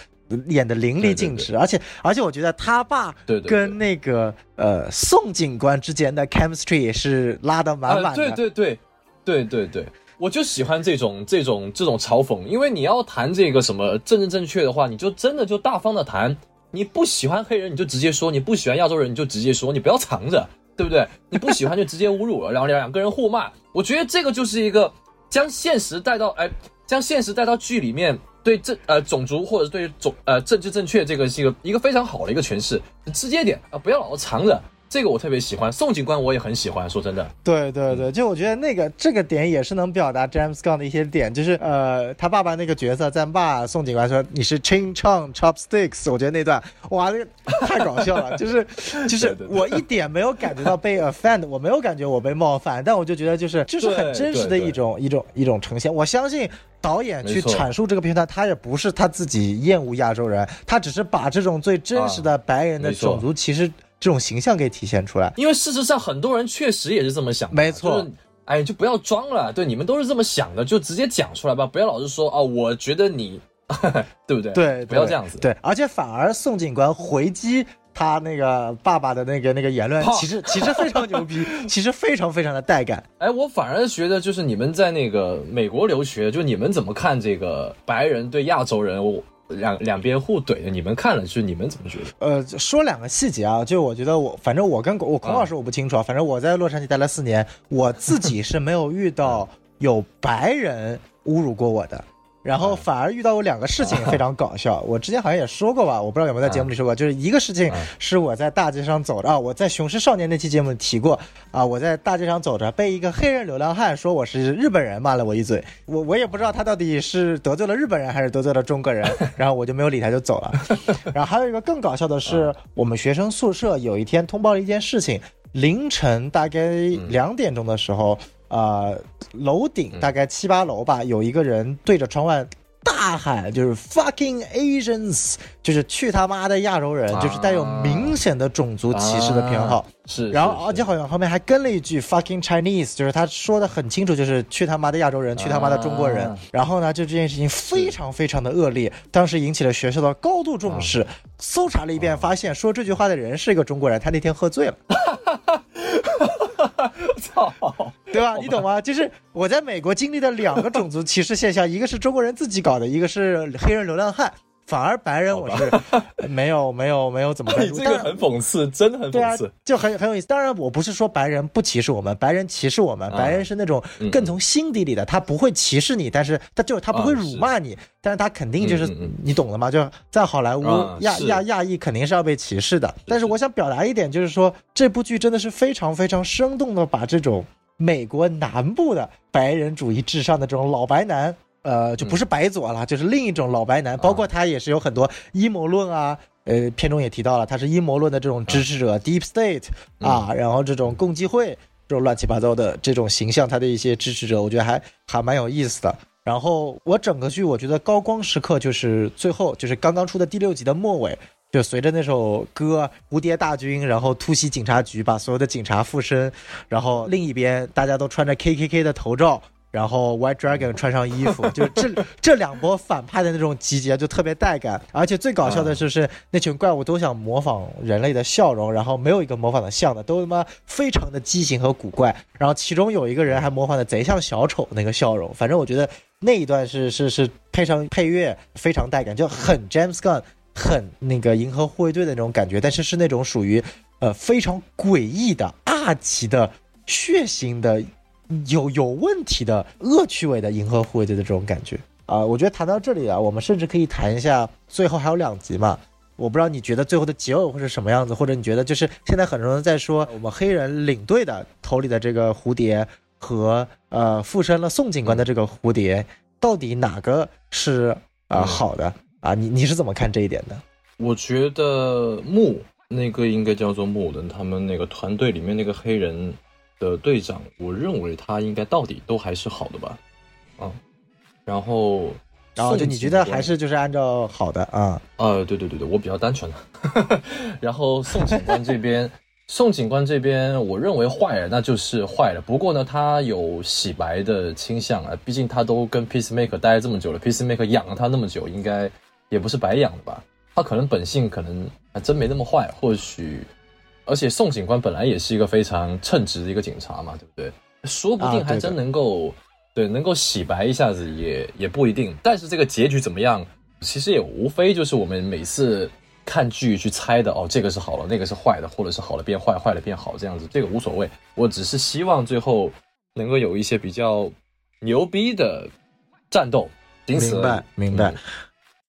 演的淋漓尽致，而且而且我觉得他爸跟那个呃宋警官之间的 chemistry 也是拉的满满的。对对对对对对，我就喜欢这种这种这种嘲讽，因为你要谈这个什么政治正确的话，你就真的就大方的谈。你不喜欢黑人，你就直接说；你不喜欢亚洲人，你就直接说，你不要藏着，对不对？你不喜欢就直接侮辱了，然后两两个人互骂。我觉得这个就是一个将现实带到哎，将现实带到剧里面。对这呃种族或者对种呃政治正确这个是一个一个非常好的一个诠释，直接点啊，不要老是藏着。这个我特别喜欢，宋警官我也很喜欢。说真的，对对对，就我觉得那个这个点也是能表达 James Gunn 的一些点，就是呃，他爸爸那个角色在骂宋警官说你是 Ching Chong Chopsticks，我觉得那段哇，那个太搞笑了，就是就是我一点没有感觉到被 offend，我没有感觉我被冒犯，但我就觉得就是就是很真实的一种一种一种呈现。我相信导演去阐述这个片段，他也不是他自己厌恶亚洲人，他只是把这种最真实的白人的种族歧视。这种形象给体现出来，因为事实上很多人确实也是这么想，没错。哎，就不要装了，对，你们都是这么想的，就直接讲出来吧，不要老是说哦，我觉得你，对不对？对，不要这样子。对，而且反而宋警官回击他那个爸爸的那个那个言论，其实其实非常牛逼，其实非常非常的带感。哎，我反而觉得就是你们在那个美国留学，就你们怎么看这个白人对亚洲人？我。两两边互怼的，你们看了，就是你们怎么觉得？呃，说两个细节啊，就我觉得我，反正我跟我孔老师我不清楚啊，反正我在洛杉矶待了四年，我自己是没有遇到有白人侮辱过我的。然后反而遇到过两个事情非常搞笑，我之前好像也说过吧，我不知道有没有在节目里说过，就是一个事情是我在大街上走着啊，我在《雄狮少年》那期节目提过啊，我在大街上走着，被一个黑人流浪汉说我是日本人，骂了我一嘴，我我也不知道他到底是得罪了日本人还是得罪了中国人，然后我就没有理他，就走了。然后还有一个更搞笑的是，我们学生宿舍有一天通报了一件事情，凌晨大概两点钟的时候。呃，楼顶大概七八楼吧，有一个人对着窗外大喊，就是 “fucking Asians”，就是去他妈的亚洲人，就是带有明显的种族歧视的偏好。是，然后而且好像后面还跟了一句 “fucking Chinese”，就是他说的很清楚，就是去他妈的亚洲人，去他妈的中国人。然后呢，就这件事情非常非常的恶劣，当时引起了学校的高度重视。搜查了一遍，发现说这句话的人是一个中国人，他那天喝醉了。操！对吧？你懂吗？就是我在美国经历的两个种族歧视现象，一个是中国人自己搞的，一个是黑人流浪汉。反而白人我是 没有没有没有怎么你这个很讽刺，真的很讽刺，就很很有意思。当然，我不是说白人不歧视我们，白人歧视我们，白人是那种更从心底里的，他不会歧视你，但是他就他不会辱骂你，但是他肯定就是你懂了吗？就在好莱坞亚亚亚裔肯定是要被歧视的。但是我想表达一点，就是说这部剧真的是非常非常生动的把这种美国南部的白人主义至上的这种老白男。呃，就不是白左了，就是另一种老白男，包括他也是有很多阴谋论啊。呃，片中也提到了，他是阴谋论的这种支持者，Deep State 啊，然后这种共济会这种乱七八糟的这种形象，他的一些支持者，我觉得还还蛮有意思的。然后我整个剧我觉得高光时刻就是最后，就是刚刚出的第六集的末尾，就随着那首歌《蝴蝶大军》，然后突袭警察局，把所有的警察附身，然后另一边大家都穿着 KKK 的头罩。然后 White Dragon 穿上衣服，就这 这两波反派的那种集结就特别带感，而且最搞笑的就是那群怪物都想模仿人类的笑容，然后没有一个模仿的像的，都他妈非常的畸形和古怪。然后其中有一个人还模仿的贼像小丑那个笑容，反正我觉得那一段是是是配上配乐非常带感，就很 James Gunn，很那个银河护卫队的那种感觉，但是是那种属于呃非常诡异的、二级的、血腥的。有有问题的恶趣味的银河护卫队的这种感觉啊，我觉得谈到这里啊，我们甚至可以谈一下最后还有两集嘛。我不知道你觉得最后的结尾会是什么样子，或者你觉得就是现在很多人在说我们黑人领队的头里的这个蝴蝶和呃附身了宋警官的这个蝴蝶，到底哪个是啊好的啊？你你是怎么看这一点的？我觉得木那个应该叫做木的，他们那个团队里面那个黑人。的队长，我认为他应该到底都还是好的吧，啊，然后，然后就你觉得还是就是按照好的啊，呃，对对对对，我比较单纯的，然后宋警官这边，宋警官这边，我认为坏了那就是坏了，不过呢，他有洗白的倾向啊，毕竟他都跟 Peacemaker 待了这么久了，Peacemaker 养了他那么久，应该也不是白养的吧，他可能本性可能还真没那么坏，或许。而且宋警官本来也是一个非常称职的一个警察嘛，对不对？说不定还真能够，对，能够洗白一下子也也不一定。但是这个结局怎么样，其实也无非就是我们每次看剧去猜的哦，这个是好了，那个是坏的，或者是好了变坏，坏了变好这样子，这个无所谓。我只是希望最后能够有一些比较牛逼的战斗。明白，明白。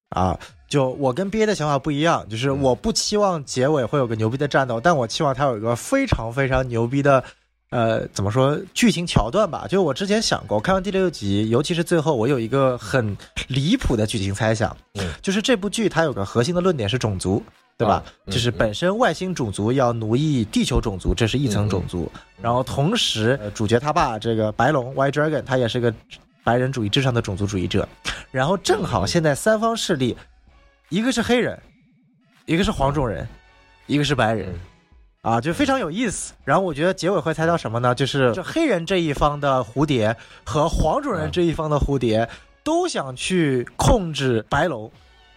啊。就我跟 BA 的想法不一样，就是我不期望结尾会有个牛逼的战斗，但我期望它有一个非常非常牛逼的，呃，怎么说剧情桥段吧？就我之前想过，看完第六集，尤其是最后，我有一个很离谱的剧情猜想，就是这部剧它有个核心的论点是种族，对吧？就是本身外星种族要奴役地球种族，这是一层种族，然后同时主角他爸这个白龙 White Dragon，他也是个白人主义至上的种族主义者，然后正好现在三方势力。一个是黑人，一个是黄种人，一个是白人，啊，就非常有意思。然后我觉得结尾会猜到什么呢？就是这黑人这一方的蝴蝶和黄种人这一方的蝴蝶都想去控制白龙。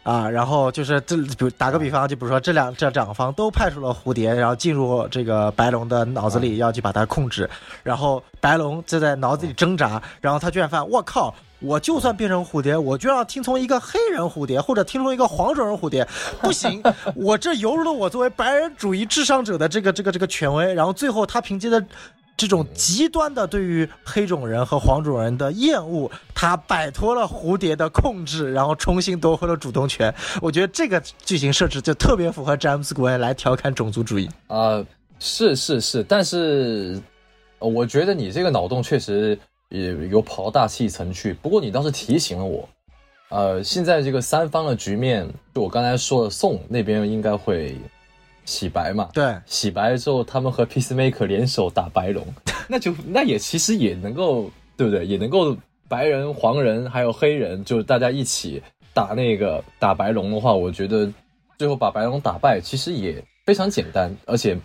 啊，然后就是这，比如打个比方，就比如说这两这两方都派出了蝴蝶，然后进入这个白龙的脑子里，要去把它控制。然后白龙就在脑子里挣扎，然后他居然发现，我靠，我就算变成蝴蝶，我就要听从一个黑人蝴蝶，或者听从一个黄种人蝴蝶，不行，我这犹如了我作为白人主义至上者的这个这个这个权威。然后最后他凭借着。这种极端的对于黑种人和黄种人的厌恶，他摆脱了蝴蝶的控制，然后重新夺回了主动权。我觉得这个剧情设置就特别符合詹姆斯·古恩来调侃种族主义啊！是是是，但是我觉得你这个脑洞确实也有跑到大气层去。不过你倒是提醒了我，呃，现在这个三方的局面，就我刚才说的，宋那边应该会。洗白嘛，对，洗白之后，他们和 Peacemaker 联手打白龙，那就那也其实也能够，对不对？也能够白人、黄人还有黑人，就是大家一起打那个打白龙的话，我觉得最后把白龙打败，其实也非常简单，而且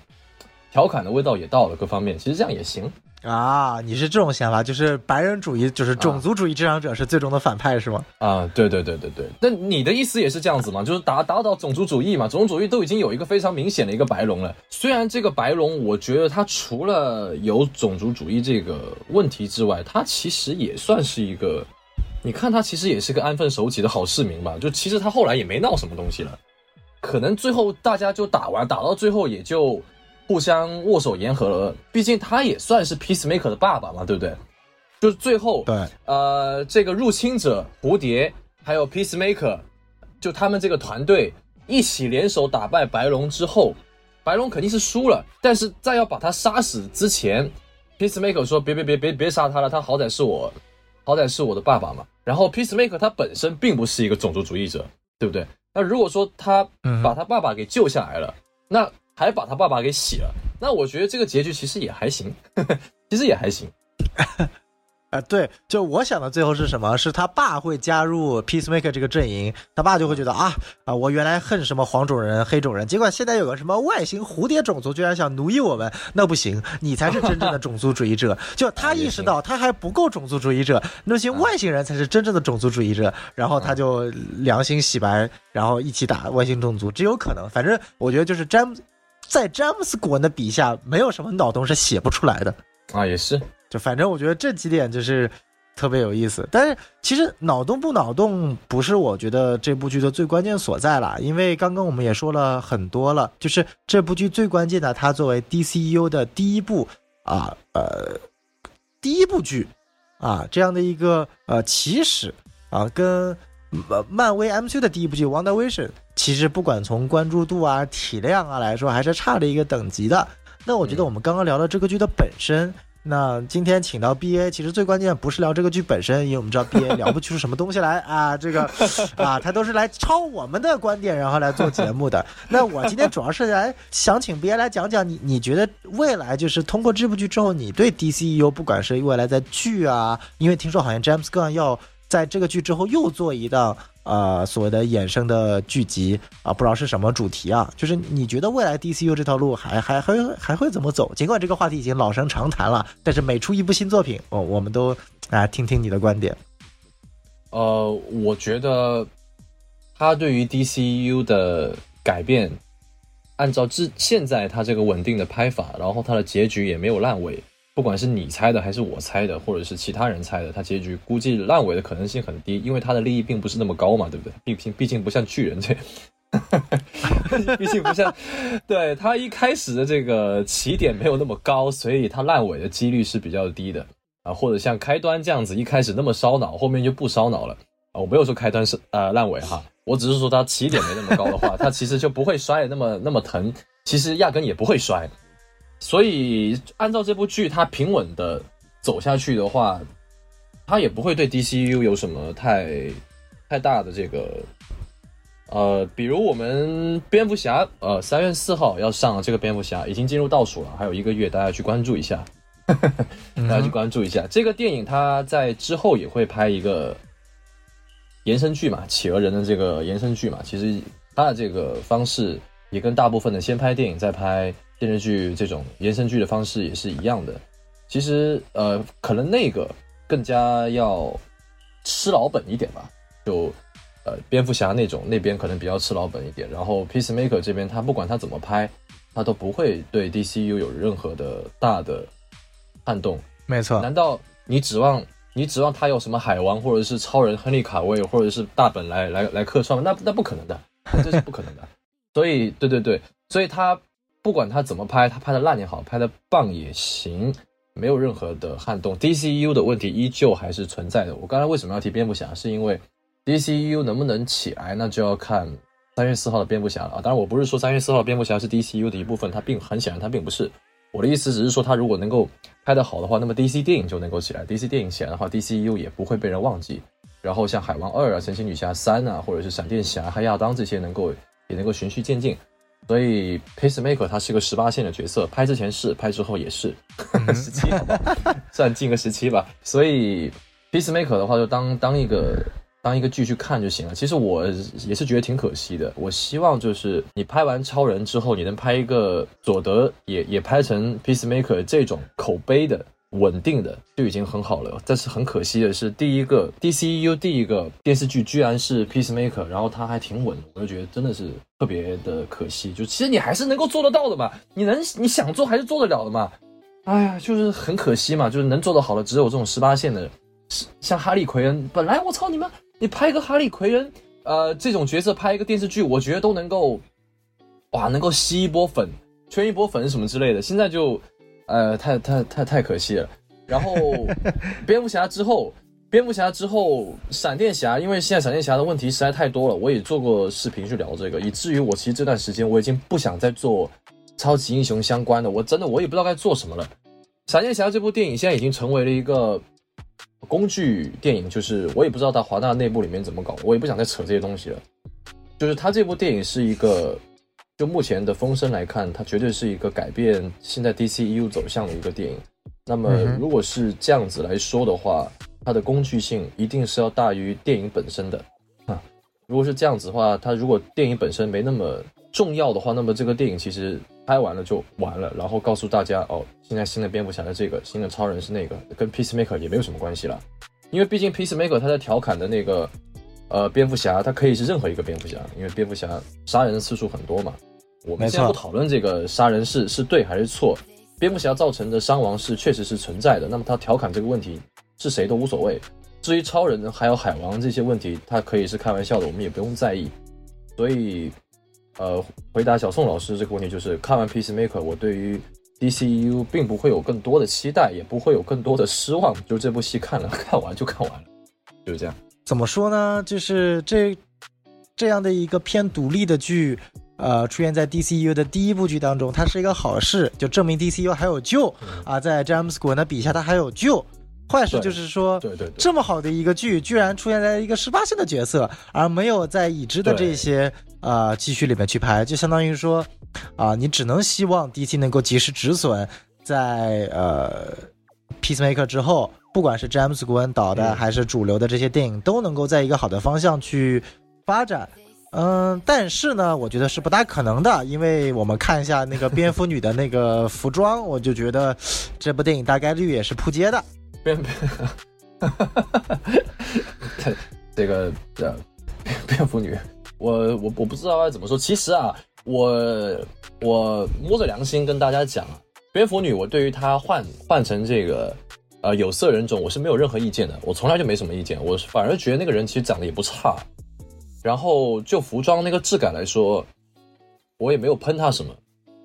调侃的味道也到了，各方面其实这样也行。啊，你是这种想法，就是白人主义，就是种族主义至上者是最终的反派是吗？啊，对对对对对。那你的意思也是这样子吗？就是打打倒种族主义嘛？种族主义都已经有一个非常明显的一个白龙了。虽然这个白龙，我觉得它除了有种族主义这个问题之外，它其实也算是一个，你看他其实也是个安分守己的好市民吧？就其实他后来也没闹什么东西了，可能最后大家就打完，打到最后也就。互相握手言和了，毕竟他也算是 Peacemaker 的爸爸嘛，对不对？就是最后，对，呃，这个入侵者蝴蝶还有 Peacemaker，就他们这个团队一起联手打败白龙之后，白龙肯定是输了，但是在要把他杀死之前，Peacemaker 说别别别别别杀他了，他好歹是我，好歹是我的爸爸嘛。然后 Peacemaker 他本身并不是一个种族主义者，对不对？那如果说他把他爸爸给救下来了，那还把他爸爸给洗了，那我觉得这个结局其实也还行，其实也还行。啊，对，就我想的最后是什么？是他爸会加入 Peacemaker 这个阵营，他爸就会觉得啊啊，我原来恨什么黄种人、黑种人，结果现在有个什么外星蝴蝶种族居然想奴役我们，那不行，你才是真正的种族主义者。就他 意识到他还不够种族主义者，那些外星人才是真正的种族主义者，然后他就良心洗白，然后一起打外星种族，只有可能。反正我觉得就是詹姆。在詹姆斯·古恩的笔下，没有什么脑洞是写不出来的啊，也是。就反正我觉得这几点就是特别有意思。但是其实脑洞不脑洞不是我觉得这部剧的最关键所在了，因为刚刚我们也说了很多了，就是这部剧最关键的，它作为 DCU 的第一部啊呃第一部剧啊这样的一个呃起始啊跟。漫威 MCU 的第一部剧《WandaVision》，其实不管从关注度啊、体量啊来说，还是差了一个等级的。那我觉得我们刚刚聊到这个剧的本身，那今天请到 BA，其实最关键不是聊这个剧本身，因为我们知道 BA 聊不出什么东西来啊，这个啊，他都是来抄我们的观点，然后来做节目的。那我今天主要是来想请 BA 来讲讲，你你觉得未来就是通过这部剧之后，你对 DCU 不管是未来在剧啊，因为听说好像 James Gunn 要。在这个剧之后又做一档呃所谓的衍生的剧集啊，不知道是什么主题啊？就是你觉得未来 DCU 这条路还还还还会怎么走？尽管这个话题已经老生常谈了，但是每出一部新作品，我我们都啊听听你的观点。呃，我觉得他对于 DCU 的改变，按照之现在他这个稳定的拍法，然后他的结局也没有烂尾。不管是你猜的还是我猜的，或者是其他人猜的，他结局估计烂尾的可能性很低，因为他的利益并不是那么高嘛，对不对？毕竟毕竟不像巨人这样，毕竟不像，对他一开始的这个起点没有那么高，所以他烂尾的几率是比较低的啊。或者像开端这样子，一开始那么烧脑，后面就不烧脑了啊。我没有说开端是呃烂尾哈，我只是说他起点没那么高的话，他其实就不会摔的那么那么疼，其实压根也不会摔。所以，按照这部剧它平稳的走下去的话，它也不会对 DCU 有什么太太大的这个，呃，比如我们蝙蝠侠，呃，三月四号要上这个蝙蝠侠，已经进入倒数了，还有一个月，大家去关注一下，大家去关注一下这个电影，它在之后也会拍一个延伸剧嘛，企鹅人的这个延伸剧嘛，其实它的这个方式也跟大部分的先拍电影再拍。电视剧这种延伸剧的方式也是一样的，其实呃，可能那个更加要吃老本一点吧。就呃，蝙蝠侠那种那边可能比较吃老本一点，然后 Peacemaker 这边他不管他怎么拍，他都不会对 DCU 有任何的大的撼动。没错，难道你指望你指望他有什么海王或者是超人亨利卡威或者是大本来来来客串吗？那那不可能的，这是不可能的。所以对对对，所以他。不管他怎么拍，他拍的烂也好，拍的棒也行，没有任何的撼动。DCU 的问题依旧还是存在的。我刚才为什么要提蝙蝠侠？是因为 DCU 能不能起来，那就要看三月四号的蝙蝠侠了啊！当然，我不是说三月四号蝙蝠侠是 DCU 的一部分，它并很显然它并不是。我的意思只是说，他如果能够拍得好的话，那么 DC 电影就能够起来。DC 电影起来的话，DCU 也不会被人忘记。然后像海王二啊、神奇女侠三啊，或者是闪电侠、黑亚当这些，能够也能够循序渐进。所以，Pacemaker 他是个十八线的角色，拍之前是，拍之后也是 十七，算进个十七吧。所以，Pacemaker 的话就当当一个当一个剧去看就行了。其实我也是觉得挺可惜的。我希望就是你拍完超人之后，你能拍一个佐德也也拍成 Pacemaker 这种口碑的稳定的就已经很好了。但是很可惜的是，第一个 DCU 第一个电视剧居然是 Peacemaker，然后它还挺稳，我就觉得真的是特别的可惜。就其实你还是能够做得到的嘛，你能你想做还是做得了的嘛。哎呀，就是很可惜嘛，就是能做得好的只有这种十八线的，像哈利奎恩。本来我操你们，你拍一个哈利奎恩，呃，这种角色拍一个电视剧，我觉得都能够，哇，能够吸一波粉，圈一波粉什么之类的。现在就。呃，太太太太可惜了。然后，蝙蝠侠之后，蝙蝠侠之后，闪电侠，因为现在闪电侠的问题实在太多了，我也做过视频去聊这个，以至于我其实这段时间我已经不想再做超级英雄相关的，我真的我也不知道该做什么了。闪电侠这部电影现在已经成为了一个工具电影，就是我也不知道它华纳内部里面怎么搞，我也不想再扯这些东西了。就是它这部电影是一个。就目前的风声来看，它绝对是一个改变现在 DCU 走向的一个电影。那么，如果是这样子来说的话，它的工具性一定是要大于电影本身的。啊，如果是这样子的话，它如果电影本身没那么重要的话，那么这个电影其实拍完了就完了，然后告诉大家哦，现在新的蝙蝠侠是这个，新的超人是那个，跟 Peacemaker 也没有什么关系了。因为毕竟 Peacemaker 他在调侃的那个。呃，蝙蝠侠他可以是任何一个蝙蝠侠，因为蝙蝠侠杀人的次数很多嘛。我们现在不讨论这个杀人是是对还是错，蝙蝠侠造成的伤亡是确实是存在的。那么他调侃这个问题是谁都无所谓。至于超人还有海王这些问题，他可以是开玩笑的，我们也不用在意。所以，呃，回答小宋老师这个问题就是，看完 Peacemaker，我对于 DCU 并不会有更多的期待，也不会有更多的失望。就这部戏看了 看完就看完了，就是这样。怎么说呢？就是这这样的一个偏独立的剧，呃，出现在 DCU 的第一部剧当中，它是一个好事，就证明 DCU 还有救啊！在詹姆斯·古恩的笔下，它还有救。坏事就是说，对对，这么好的一个剧，居然出现在一个十八线的角色，而没有在已知的这些呃继续里面去拍，就相当于说，啊，你只能希望 DC 能够及时止损，在呃 Peacemaker 之后。不管是詹姆斯·古恩导的，还是主流的这些电影，都能够在一个好的方向去发展。嗯，但是呢，我觉得是不大可能的，因为我们看一下那个蝙蝠女的那个服装，我就觉得这部电影大概率也是扑街的。蝙，这个这，蝙蝠女，我我我不知道该怎么说。其实啊，我我摸着良心跟大家讲，蝙蝠女，我对于她换换成这个。呃，有色人种我是没有任何意见的，我从来就没什么意见，我反而觉得那个人其实长得也不差。然后就服装那个质感来说，我也没有喷他什么，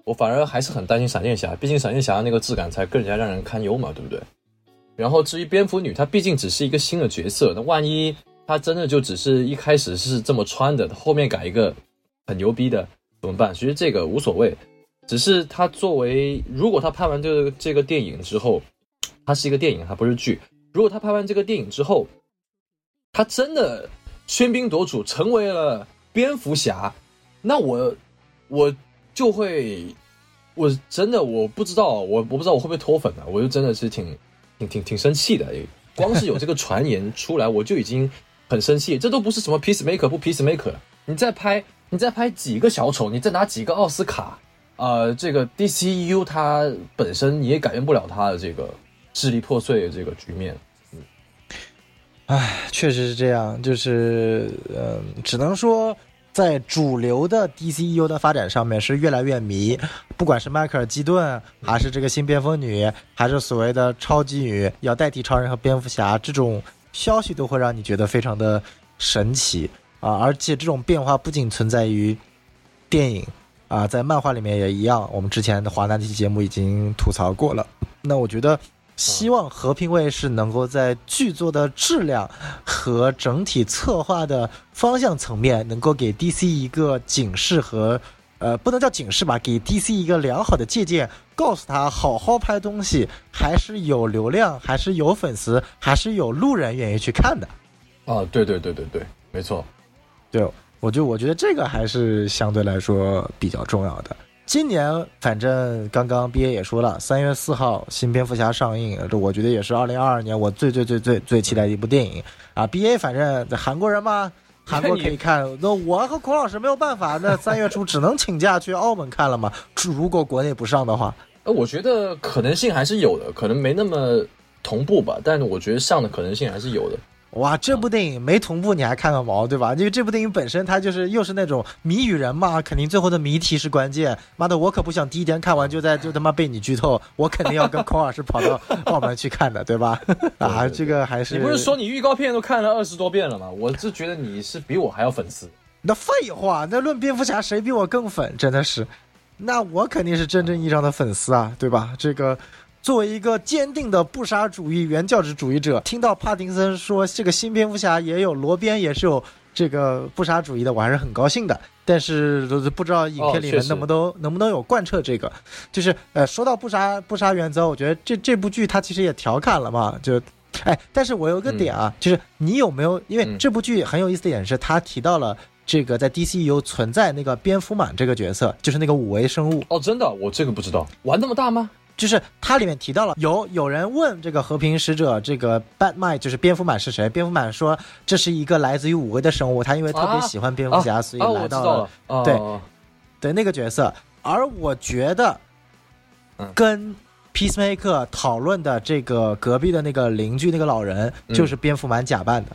我反而还是很担心闪电侠，毕竟闪电侠那个质感才更加让人堪忧嘛，对不对？然后至于蝙蝠女，她毕竟只是一个新的角色，那万一她真的就只是一开始是这么穿的，后面改一个很牛逼的怎么办？其实这个无所谓，只是她作为如果她拍完这个这个电影之后。它是一个电影，它不是剧。如果他拍完这个电影之后，他真的喧宾夺主成为了蝙蝠侠，那我我就会，我真的我不知道，我我不知道我会不会脱粉啊？我就真的是挺挺挺挺生气的。光是有这个传言出来，我就已经很生气。这都不是什么 peacemaker 不 peacemaker，你再拍你再拍几个小丑，你再拿几个奥斯卡，呃，这个 DCU 它本身你也改变不了它的这个。支离破碎的这个局面，唉，确实是这样，就是，嗯，只能说在主流的 DCU 的发展上面是越来越迷，不管是迈克尔基顿，还是这个新蝙蝠女，还是所谓的超级女要代替超人和蝙蝠侠，这种消息都会让你觉得非常的神奇啊！而且这种变化不仅存在于电影啊，在漫画里面也一样。我们之前的华纳那期节目已经吐槽过了，那我觉得。希望和平卫士能够在剧作的质量和整体策划的方向层面，能够给 DC 一个警示和，呃，不能叫警示吧，给 DC 一个良好的借鉴，告诉他好好拍东西还是有流量，还是有粉丝，还是有路人愿意去看的。啊，对对对对对，没错，对，我就我觉得这个还是相对来说比较重要的。今年反正刚刚 B A 也说了，三月四号新蝙蝠侠上映，这我觉得也是二零二二年我最最最最最期待的一部电影啊。B A 反正韩国人嘛，韩国可以看，那我和孔老师没有办法，那三月初只能请假去澳门看了嘛。如果国内不上的话，呃，我觉得可能性还是有的，可能没那么同步吧，但我觉得上的可能性还是有的。哇，这部电影没同步你还看个毛，对吧？因为这部电影本身它就是又是那种谜语人嘛，肯定最后的谜题是关键。妈的，我可不想第一天看完就在就他妈被你剧透，我肯定要跟孔老师跑到澳门去看的，对吧？啊，这个还是你不是说你预告片都看了二十多遍了吗？我是觉得你是比我还要粉丝。那废话，那论蝙蝠侠谁比我更粉？真的是，那我肯定是真正意义上的粉丝啊，对吧？这个。作为一个坚定的不杀主义原教旨主义者，听到帕丁森说这个新蝙蝠侠也有罗宾也是有这个不杀主义的，我还是很高兴的。但是不知道影片里面能不能能不能有贯彻这个，就是呃，说到不杀不杀原则，我觉得这这部剧它其实也调侃了嘛，就哎，但是我有个点啊，就是你有没有？因为这部剧很有意思的点是，他提到了这个在 DCU 存在那个蝙蝠满这个角色，就是那个五维生物。哦，真的，我这个不知道，玩那么大吗？就是它里面提到了有有人问这个和平使者这个 Batman 就是蝙蝠满是谁？蝙蝠满说这是一个来自于五维的生物，他因为特别喜欢蝙蝠侠，所以来到了对对那个角色。而我觉得跟 Peacemaker 讨论的这个隔壁的那个邻居那个老人就是蝙蝠满假扮的。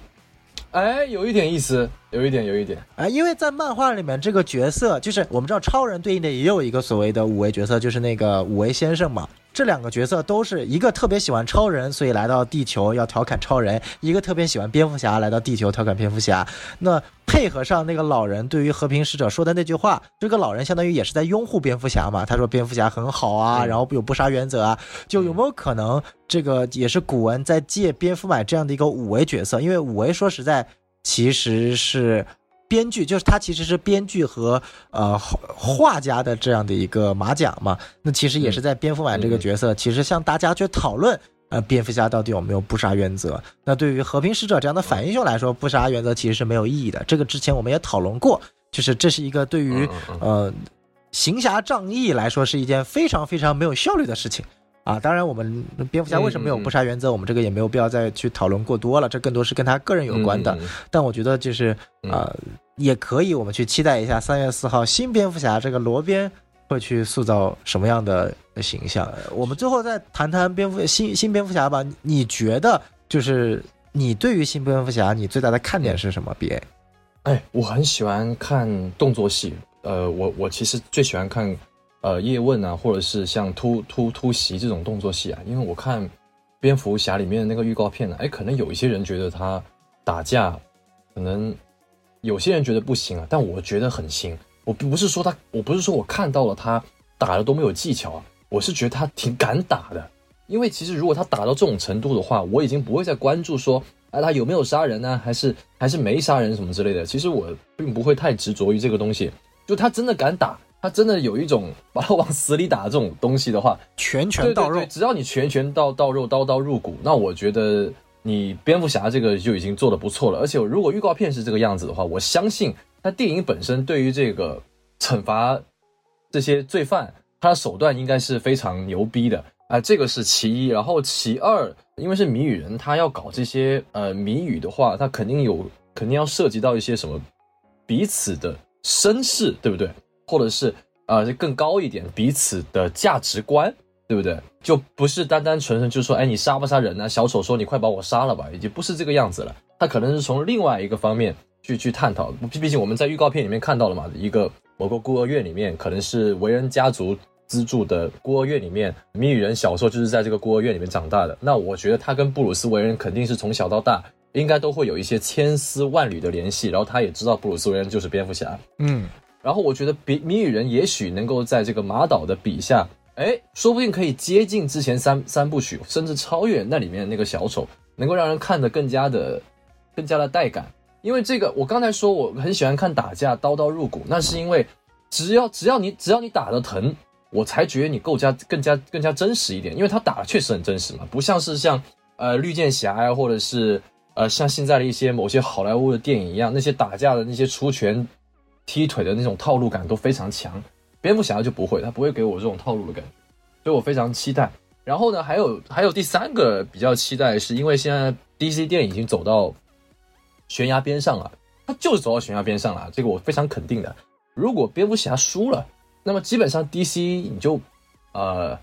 哎，有一点意思，有一点，有一点。哎，因为在漫画里面，这个角色就是我们知道，超人对应的也有一个所谓的五维角色，就是那个五维先生嘛。这两个角色都是一个特别喜欢超人，所以来到地球要调侃超人；一个特别喜欢蝙蝠侠，来到地球调侃蝙蝠侠。那配合上那个老人对于和平使者说的那句话，这个老人相当于也是在拥护蝙蝠侠嘛？他说蝙蝠侠很好啊，然后有不杀原则啊，就有没有可能这个也是古文在借蝙蝠买这样的一个五维角色？因为五维说实在其实是。编剧就是他，其实是编剧和呃画家的这样的一个马甲嘛。那其实也是在蝙蝠版这个角色，其实向大家去讨论，呃，蝙蝠侠到底有没有不杀原则？那对于和平使者这样的反英雄来说，不杀原则其实是没有意义的。这个之前我们也讨论过，就是这是一个对于呃行侠仗义来说是一件非常非常没有效率的事情。啊，当然，我们蝙蝠侠为什么有不杀原则，我们这个也没有必要再去讨论过多了，这更多是跟他个人有关的。但我觉得就是啊，也可以我们去期待一下三月四号新蝙蝠侠这个罗宾会去塑造什么样的形象。我们最后再谈谈蝙蝠新新蝙蝠侠吧。你觉得就是你对于新蝙蝠侠你最大的看点是什么？B A？哎，我很喜欢看动作戏。呃，我我其实最喜欢看。呃，叶问啊，或者是像突突突袭这种动作戏啊，因为我看蝙蝠侠里面的那个预告片呢，哎，可能有一些人觉得他打架，可能有些人觉得不行啊，但我觉得很行。我不是说他，我不是说我看到了他打的多没有技巧啊，我是觉得他挺敢打的。因为其实如果他打到这种程度的话，我已经不会再关注说，哎，他有没有杀人呢，还是还是没杀人什么之类的。其实我并不会太执着于这个东西，就他真的敢打。他真的有一种把他往死里打这种东西的话，拳拳到肉，只要你拳拳到到肉，刀刀入骨，那我觉得你蝙蝠侠这个就已经做的不错了。而且如果预告片是这个样子的话，我相信他电影本身对于这个惩罚这些罪犯，他的手段应该是非常牛逼的啊，这个是其一。然后其二，因为是谜语人，他要搞这些呃谜语的话，他肯定有肯定要涉及到一些什么彼此的身世，对不对？或者是呃更高一点彼此的价值观，对不对？就不是单单纯纯就说，哎，你杀不杀人呢？小丑说你快把我杀了吧，已经不是这个样子了。他可能是从另外一个方面去去探讨。毕毕竟我们在预告片里面看到了嘛，一个某个孤儿院里面，可能是维恩家族资助的孤儿院里面，谜语人小时候就是在这个孤儿院里面长大的。那我觉得他跟布鲁斯韦恩肯定是从小到大应该都会有一些千丝万缕的联系。然后他也知道布鲁斯韦恩就是蝙蝠侠，嗯。然后我觉得比谜语人也许能够在这个马导的笔下，哎，说不定可以接近之前三三部曲，甚至超越那里面那个小丑，能够让人看得更加的更加的带感。因为这个，我刚才说我很喜欢看打架，刀刀入骨，那是因为只要只要你只要你打的疼，我才觉得你更加更加更加真实一点。因为他打的确实很真实嘛，不像是像呃绿箭侠呀，或者是呃像现在的一些某些好莱坞的电影一样，那些打架的那些出拳。踢腿的那种套路感都非常强，蝙蝠侠就不会，他不会给我这种套路的感觉，所以我非常期待。然后呢，还有还有第三个比较期待，是因为现在 DC 电影已经走到悬崖边上了，他就是走到悬崖边上了，这个我非常肯定的。如果蝙蝠侠输了，那么基本上 DC 你就呃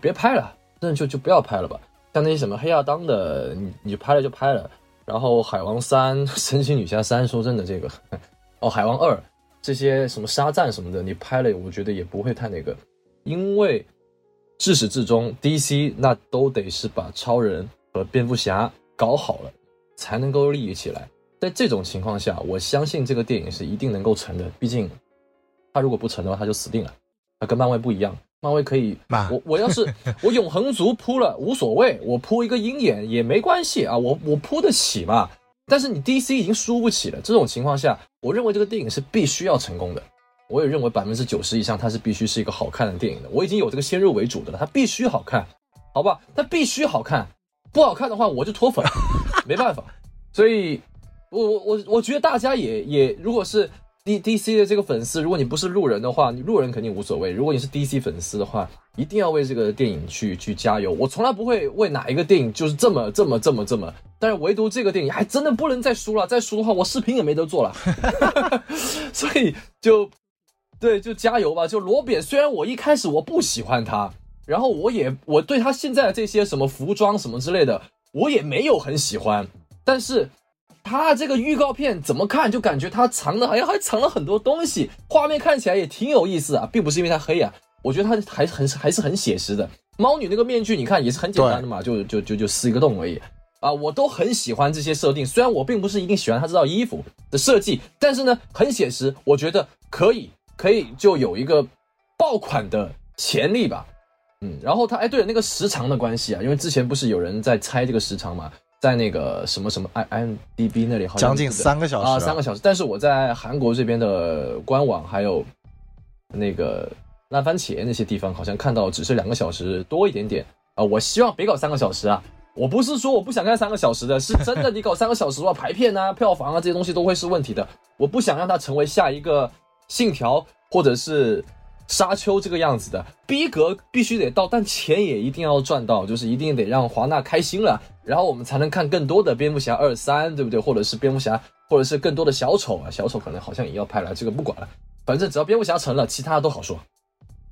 别拍了，那就就不要拍了吧。像那些什么黑亚当的，你你拍了就拍了。然后海王三、神奇女侠三，说真的这个，哦，海王二这些什么沙赞什么的，你拍了，我觉得也不会太那个，因为至始至终 DC 那都得是把超人和蝙蝠侠搞好了，才能够立起来。在这种情况下，我相信这个电影是一定能够成的。毕竟，他如果不成的话，他就死定了。他跟漫威不一样，漫威可以，我我要是 我永恒族扑了无所谓，我扑一个鹰眼也没关系啊，我我扑得起嘛。但是你 DC 已经输不起了，这种情况下，我认为这个电影是必须要成功的。我也认为百分之九十以上它是必须是一个好看的电影的。我已经有这个先入为主的了，它必须好看，好吧？它必须好看，不好看的话我就脱粉，没办法。所以。我我我我觉得大家也也，如果是 D D C 的这个粉丝，如果你不是路人的话，你路人肯定无所谓。如果你是 D C 粉丝的话，一定要为这个电影去去加油。我从来不会为哪一个电影就是这么这么这么这么，但是唯独这个电影还真的不能再输了，再输的话我视频也没得做了。所以就对，就加油吧。就罗扁，虽然我一开始我不喜欢他，然后我也我对他现在的这些什么服装什么之类的，我也没有很喜欢，但是。他这个预告片怎么看就感觉他藏的好像还藏了很多东西，画面看起来也挺有意思啊，并不是因为他黑啊，我觉得他还很还是很写实的。猫女那个面具你看也是很简单的嘛，就就就就撕一个洞而已啊，我都很喜欢这些设定。虽然我并不是一定喜欢他这套衣服的设计，但是呢很写实，我觉得可以可以就有一个爆款的潜力吧。嗯，然后他哎对了那个时长的关系啊，因为之前不是有人在猜这个时长嘛。在那个什么什么 i m d b 那里，好像将近三个小时啊，三个小时。但是我在韩国这边的官网还有那个烂番茄那些地方，好像看到只是两个小时多一点点啊。我希望别搞三个小时啊！我不是说我不想看三个小时的，是真的，你搞三个小时的话，排片啊、票房啊这些东西都会是问题的。我不想让它成为下一个信条或者是。沙丘这个样子的逼格必须得到，但钱也一定要赚到，就是一定得让华纳开心了，然后我们才能看更多的蝙蝠侠二三，对不对？或者是蝙蝠侠，或者是更多的小丑啊，小丑可能好像也要拍了，这个不管了，反正只要蝙蝠侠成了，其他都好说。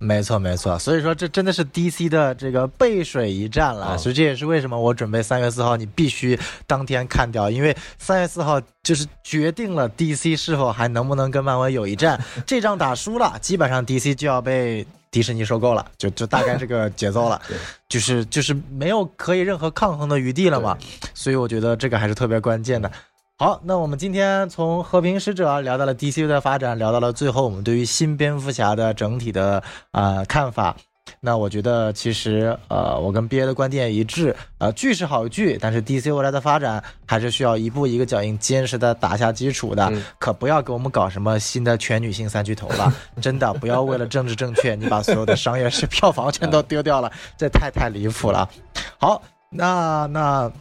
没错，没错，所以说这真的是 DC 的这个背水一战了，所以这也是为什么我准备三月四号你必须当天看掉，因为三月四号就是决定了 DC 是否还能不能跟漫威有一战，这仗打输了，基本上 DC 就要被迪士尼收购了，就就大概这个节奏了，就是就是没有可以任何抗衡的余地了嘛，所以我觉得这个还是特别关键的。好，那我们今天从和平使者聊到了 DC 的发展，聊到了最后我们对于新蝙蝠侠的整体的啊看法。那我觉得其实呃，我跟 BA 的观点一致，呃，剧是好剧，但是 DC 未来的发展还是需要一步一个脚印，坚实的打下基础的。可不要给我们搞什么新的全女性三巨头了，真的不要为了政治正确，你把所有的商业是票房全都丢掉了，这太太离谱了。好，那那。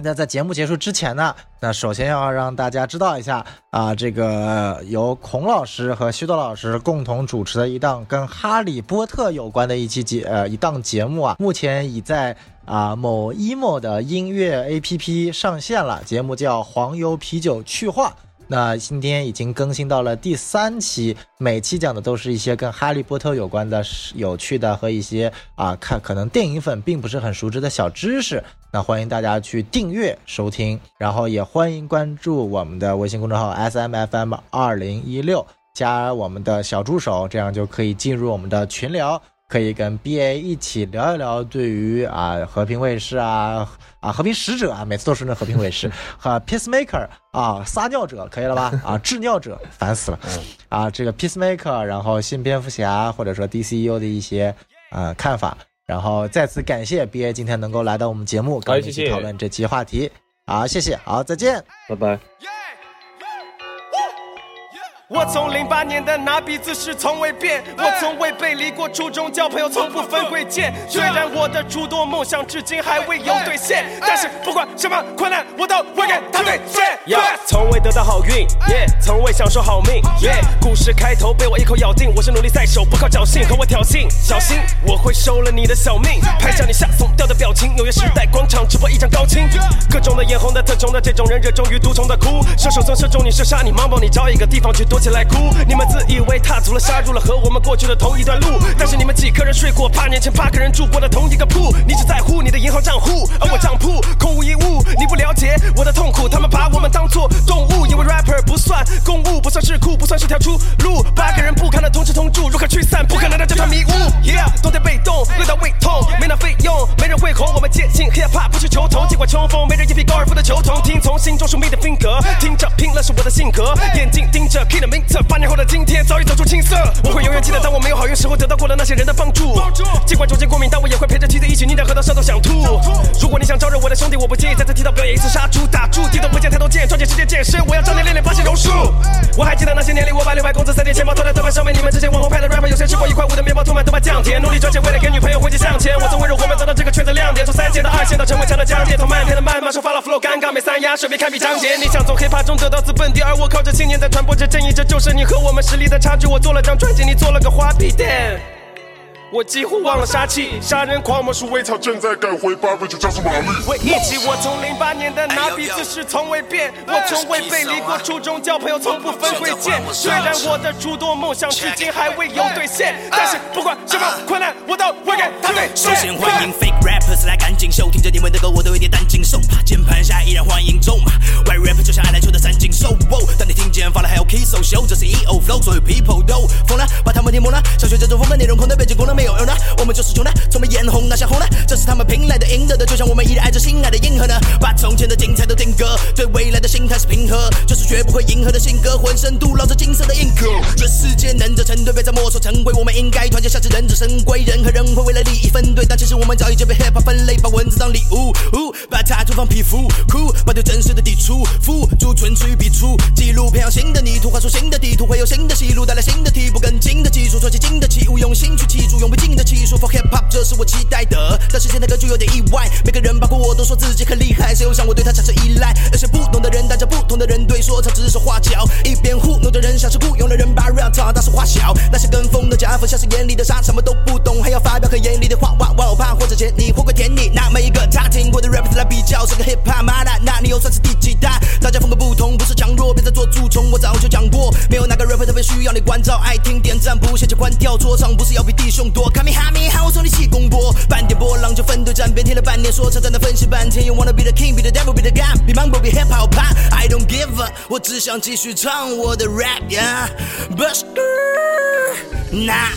那在节目结束之前呢，那首先要让大家知道一下啊，这个由孔老师和徐多老师共同主持的一档跟哈利波特有关的一期节呃一档节目啊，目前已在啊某 emo 的音乐 APP 上线了，节目叫黄油啤酒去化。那今天已经更新到了第三期，每期讲的都是一些跟哈利波特有关的有趣的和一些啊看可能电影粉并不是很熟知的小知识。那欢迎大家去订阅收听，然后也欢迎关注我们的微信公众号 S M F M 二零一六，加我们的小助手，这样就可以进入我们的群聊。可以跟 B A 一起聊一聊对于啊和平卫士啊啊和平使者啊，每次都是那和平卫士 和 Peacemaker 啊撒尿者可以了吧？啊治尿者烦死了。啊这个 Peacemaker，然后新蝙蝠侠或者说 D C U 的一些呃看法，然后再次感谢 B A 今天能够来到我们节目跟我们一起讨论这期话题，好谢谢。好再见。拜拜。我从零八年的拿笔姿势从未变，我从未背离过初衷，交朋友从不分贵贱。虽然我的诸多梦想至今还未有兑现，但是不管什么困难，我都会给他兑现。从未得到好运，耶从未享受好命。耶故事开头被我一口咬定，我是努力在手，不靠侥幸和我挑衅。小心我会收了你的小命，拍下你吓怂掉的表情。纽约时代广场直播一张高清，各种的眼红的特种的这种人热衷于毒虫的哭，射手座射中你射杀你，忙帮你找一个地方去躲。躲起来哭。你们自以为踏足了杀入了和我们过去的同一段路，但是你们几个人睡过八年前八个人住过的同一个铺？你只在乎你的银行账户，而我账铺空无一物。你不了解我的痛苦，他们把我们当作动物，因为 rapper 不算公务，不算是酷，不算是条出路。八个人不堪的同吃同住，如何驱散不可能的这团迷雾？Yeah，冬天被冻，饿到胃痛，没那费用，没人会哄我们接近 hip hop，不是球童，尽管冲锋，没人一匹高尔夫的球童，听从心中宿命的风格，听着拼了是我的性格，眼睛盯着的名字，八年后的今天早已走出青涩，我会永远记得当我没有好运时候得到过的那些人的帮助，尽管酒精过敏，但我也会陪着妻子一起逆流河到上头想吐。如果你想招惹我的兄弟，我不介意再次提到表演一次杀猪打住，低头不见抬头见，抓紧时间健身，我要教你练练八仙柔术。我还记得那些年里，我把六百工资塞进钱包，偷在头版上面，你们这些网红派的 rapper，有谁吃过一块五的面包，涂满豆瓣酱甜，努力赚钱，为了给女朋友挥剑向前。我曾温柔我们找到这个圈子亮点，从三线到二线到成为强的江点，从漫天的谩骂说发了 flow，尴尬没三压，水平堪比张杰。你想从 hiphop 中得到资本，第二我靠着信念在传播着正义，这就是你和我们实力的差距。我做了张专辑，你做了个花臂蛋。我几乎忘了杀气，杀人狂魔术微草正在改回 barbecue 加速马力。回忆起我从零八年的拿笔姿势从未变，我从未背离过初衷，交朋友从不分贵贱。虽然我的诸多梦想至今还未有兑现，但是不管什么困难，我都会给他兑首先。欢迎 fake rappers 来赶紧秀，听着你们的歌我都有点担惊受怕。键盘侠依然欢迎咒骂，white rapper 就像爱篮球的三井寿。当你听见发了还有 kiss so 秀，这是 EO flow，所有 people 都疯了，把他们听懵了。小学这种风格内容空的背景功能没有用的，我们就是穷的，从没眼红那些红的，这是他们拼来的赢得的，就像我们依然爱着心爱的银河呢。把从前的精彩都定格，对未来的心态是平和，就是绝不会迎合的性格，浑身镀烙着金色的印刻。这世界能者成对，别再墨守成规，我们应该团结下至忍者神龟。人和人会为了利益分队，但其实我们早已经被 hip hop 分类，把文字当礼物，呜把它涂放皮肤，把对真实的抵触，付诸唇齿与笔触，记录培养新的泥土，画出新的地图，会有新的戏路，带来新的题目，更新的技术，创新新的器物，用心去记住，用不尽的技术 for hip hop，这是我期待的。但是现在格局有点意外，每个人包括我都说自己很厉害，谁又想我对他产生依赖？而且不懂的人带着不同的人对说唱指手画脚，一边糊弄的人像是雇佣的人把 rap 唱大事化小，那些跟风的假粉像是眼里的沙，什么都不懂，还要发表很严厉的话，哇哇怕或者嫌你，或会舔你。拿每一个他听过的 rap 来比较，是个 hip hop 妈的，那你又算是第几代？大家风格不同，不是强弱，别再做蛀虫。我早就讲过，没有哪个 rapper 特别需要你关照，爱听点赞不嫌弃关掉，说唱不是要比弟兄多。看米哈米喊我从你起公波，半点波浪就分队站边，听了半年说唱，在那分析半天。You wanna be the king, be the devil, be the god, be mambo, be hip hop, I don't give a，我只想继续唱我的 rap 呀、yeah.，But 那。